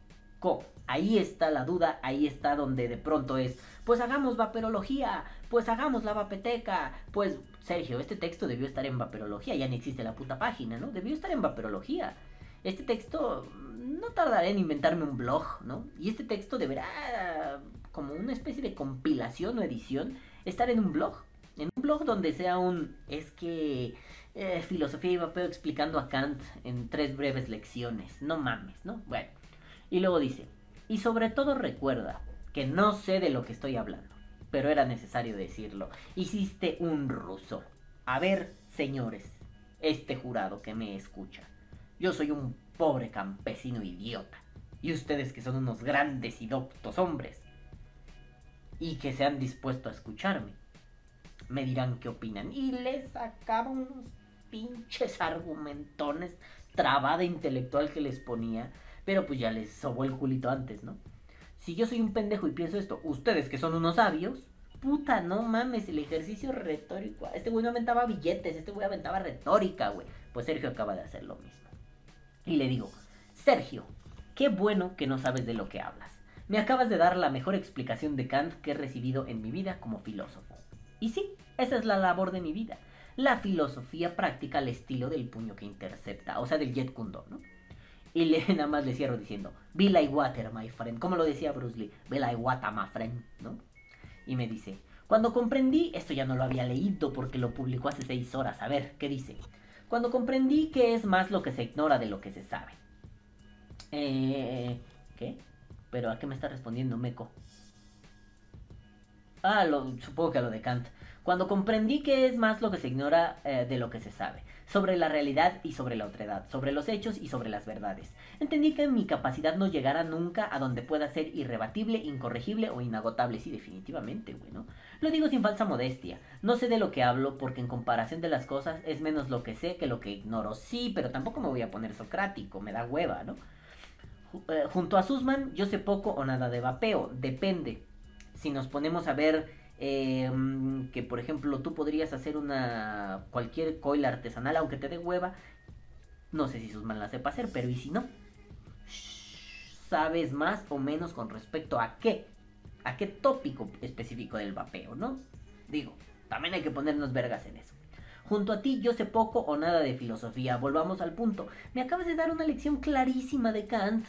A: Ahí está la duda, ahí está donde de pronto es, pues hagamos vaperología, pues hagamos la vapeteca, pues Sergio, este texto debió estar en vaperología, ya ni existe la puta página, ¿no? Debió estar en vaperología. Este texto, no tardaré en inventarme un blog, ¿no? Y este texto deberá, como una especie de compilación o edición, estar en un blog en un blog donde sea un... Es que... Eh, filosofía y vapeo explicando a Kant en tres breves lecciones. No mames, ¿no? Bueno. Y luego dice, y sobre todo recuerda que no sé de lo que estoy hablando, pero era necesario decirlo. Hiciste un ruso. A ver, señores, este jurado que me escucha. Yo soy un pobre campesino idiota. Y ustedes que son unos grandes y doctos hombres. Y que se han dispuesto a escucharme me dirán qué opinan. Y les sacaba unos pinches argumentones, trabada intelectual que les ponía, pero pues ya les sobó el culito antes, ¿no? Si yo soy un pendejo y pienso esto, ustedes que son unos sabios, puta, no mames, el ejercicio retórico. Este güey no aventaba billetes, este güey aventaba retórica, güey. Pues Sergio acaba de hacer lo mismo. Y le digo, Sergio, qué bueno que no sabes de lo que hablas. Me acabas de dar la mejor explicación de Kant que he recibido en mi vida como filósofo. Y sí, esa es la labor de mi vida. La filosofía práctica al estilo del puño que intercepta, o sea, del Jet Kundo, ¿no? Y le, nada más le cierro diciendo, Be like water, my friend. Como lo decía Bruce Lee, Be like water, my friend, ¿no? Y me dice, cuando comprendí, esto ya no lo había leído porque lo publicó hace seis horas, a ver, ¿qué dice? Cuando comprendí que es más lo que se ignora de lo que se sabe. Eh, ¿Qué? ¿Pero a qué me está respondiendo Meco? Ah, supongo que a lo de Kant. Cuando comprendí que es más lo que se ignora eh, de lo que se sabe, sobre la realidad y sobre la otredad, sobre los hechos y sobre las verdades. Entendí que mi capacidad no llegará nunca a donde pueda ser irrebatible, incorregible o inagotable. Sí, definitivamente, bueno. Lo digo sin falsa modestia. No sé de lo que hablo porque en comparación de las cosas es menos lo que sé que lo que ignoro. Sí, pero tampoco me voy a poner socrático, me da hueva, ¿no? Eh, junto a Sussman, yo sé poco o nada de vapeo, depende si nos ponemos a ver em, que por ejemplo tú podrías hacer una cualquier coil artesanal aunque te dé hueva no sé si Susman la sepa hacer pero y si no sabes más o menos con respecto a qué a qué tópico específico del vapeo no digo también hay que ponernos vergas en eso Junto a ti yo sé poco o nada de filosofía. Volvamos al punto. Me acabas de dar una lección clarísima de Kant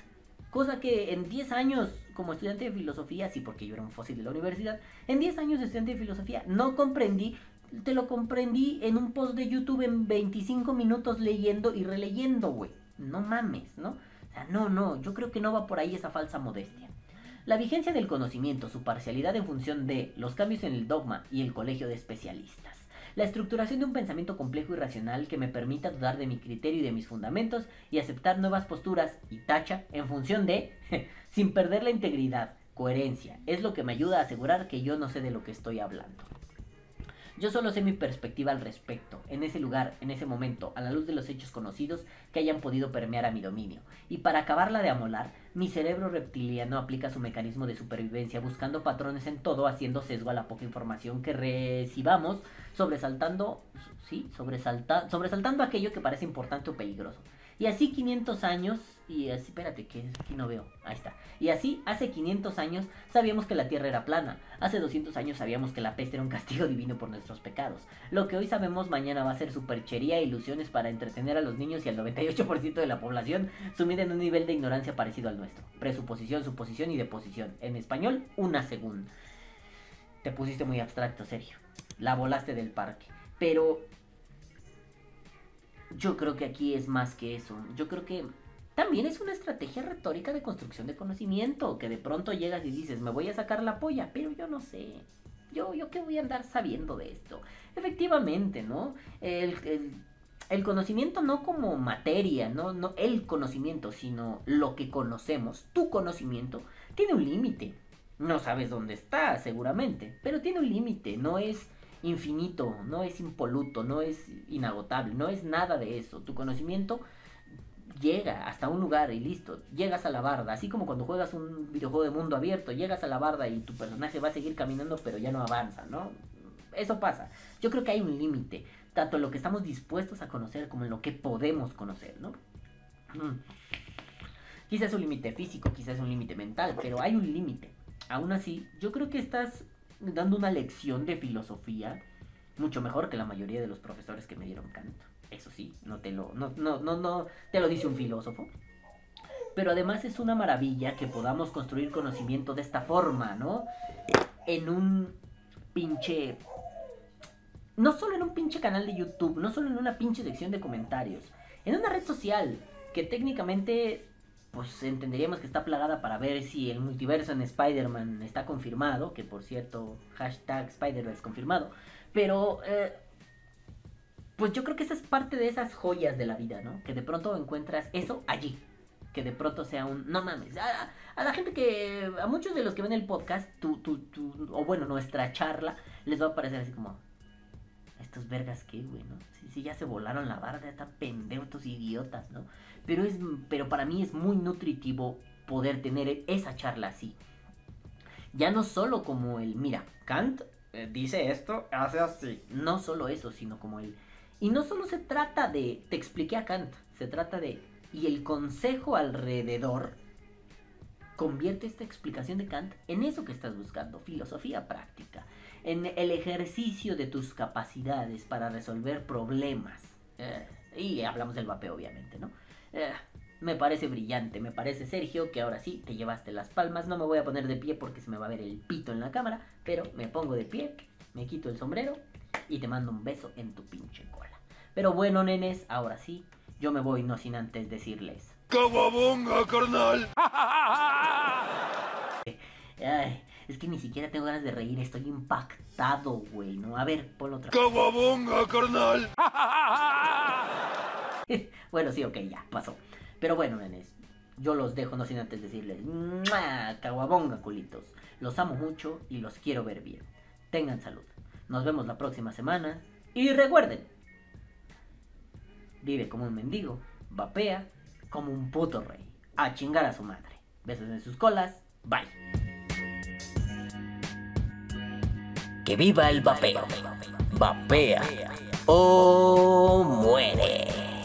A: Cosa que en 10 años como estudiante de filosofía, sí, porque yo era un fósil de la universidad, en 10 años de estudiante de filosofía no comprendí, te lo comprendí en un post de YouTube en 25 minutos leyendo y releyendo, güey. No mames, ¿no? O sea, no, no, yo creo que no va por ahí esa falsa modestia. La vigencia del conocimiento, su parcialidad en función de los cambios en el dogma y el colegio de especialistas la estructuración de un pensamiento complejo y racional que me permita dudar de mi criterio y de mis fundamentos y aceptar nuevas posturas y tacha en función de, sin perder la integridad, coherencia. Es lo que me ayuda a asegurar que yo no sé de lo que estoy hablando. Yo solo sé mi perspectiva al respecto, en ese lugar, en ese momento, a la luz de los hechos conocidos que hayan podido permear a mi dominio. Y para acabarla de amolar, mi cerebro reptiliano aplica su mecanismo de supervivencia buscando patrones en todo, haciendo sesgo a la poca información que recibamos, sobresaltando, sí, sobresalta, sobresaltando aquello que parece importante o peligroso. Y así 500 años, y así, espérate, que aquí no veo, ahí está. Y así, hace 500 años sabíamos que la Tierra era plana. Hace 200 años sabíamos que la peste era un castigo divino por nuestros pecados. Lo que hoy sabemos mañana va a ser superchería e ilusiones para entretener a los niños y al 98% de la población sumida en un nivel de ignorancia parecido al nuestro. Presuposición, suposición y deposición. En español, una segunda. Te pusiste muy abstracto, Sergio. La volaste del parque. Pero yo creo que aquí es más que eso. Yo creo que también es una estrategia retórica de construcción de conocimiento, que de pronto llegas y dices, me voy a sacar la polla, pero yo no sé. Yo, yo qué voy a andar sabiendo de esto. Efectivamente, ¿no? El, el, conocimiento no como materia, ¿no? no el conocimiento, sino lo que conocemos, tu conocimiento, tiene un límite. No sabes dónde está, seguramente, pero tiene un límite, no es infinito, no es impoluto, no es inagotable, no es nada de eso. Tu conocimiento llega hasta un lugar y listo, llegas a la barda, así como cuando juegas un videojuego de mundo abierto, llegas a la barda y tu personaje va a seguir caminando pero ya no avanza, ¿no? Eso pasa. Yo creo que hay un límite, tanto en lo que estamos dispuestos a conocer como en lo que podemos conocer, ¿no? Mm. Quizás es un límite físico, quizás es un límite mental, pero hay un límite. Aún así, yo creo que estás dando una lección de filosofía mucho mejor que la mayoría de los profesores que me dieron canto. Eso sí, no te lo, no, no, no, no te lo dice un filósofo. Pero además es una maravilla que podamos construir conocimiento de esta forma, ¿no? En un pinche... No solo en un pinche canal de YouTube, no solo en una pinche sección de comentarios, en una red social que técnicamente pues entenderíamos que está plagada para ver si el multiverso en Spider-Man está confirmado, que por cierto, hashtag Spider-Verse confirmado, pero eh, pues yo creo que esa es parte de esas joyas de la vida, ¿no? Que de pronto encuentras eso allí, que de pronto sea un, no mames, a, la gente que, a muchos de los que ven el podcast, tu, tu, tu, o bueno, nuestra charla, les va a parecer así como, estos vergas que, güey, ¿no? Sí, sí, ya se volaron la barra, están pendejos idiotas, ¿no? Pero, es, pero para mí es muy nutritivo poder tener esa charla así. Ya no solo como el, mira, Kant eh, dice esto, hace así. No solo eso, sino como el... Y no solo se trata de, te expliqué a Kant, se trata de, y el consejo alrededor convierte esta explicación de Kant en eso que estás buscando, filosofía práctica, en el ejercicio de tus capacidades para resolver problemas. Eh, y hablamos del vapeo, obviamente, ¿no? Eh, me parece brillante, me parece Sergio que ahora sí te llevaste las palmas. No me voy a poner de pie porque se me va a ver el pito en la cámara, pero me pongo de pie, me quito el sombrero y te mando un beso en tu pinche cola. Pero bueno, nenes, ahora sí, yo me voy no sin antes decirles.
C: ¡Cababonga, carnal!
A: Ay, es que ni siquiera tengo ganas de reír, estoy impactado, güey, ¿no? A ver, ponlo otra
C: vez. ¡Cababonga, carnal!
A: bueno, sí, ok, ya, pasó. Pero bueno, nenes, yo los dejo no sin antes decirles, caguabonga, culitos. Los amo mucho y los quiero ver bien. Tengan salud. Nos vemos la próxima semana. Y recuerden, vive como un mendigo, vapea como un puto rey. A chingar a su madre. Besos en sus colas. Bye.
D: Que viva el vapeo. Vapea o muere.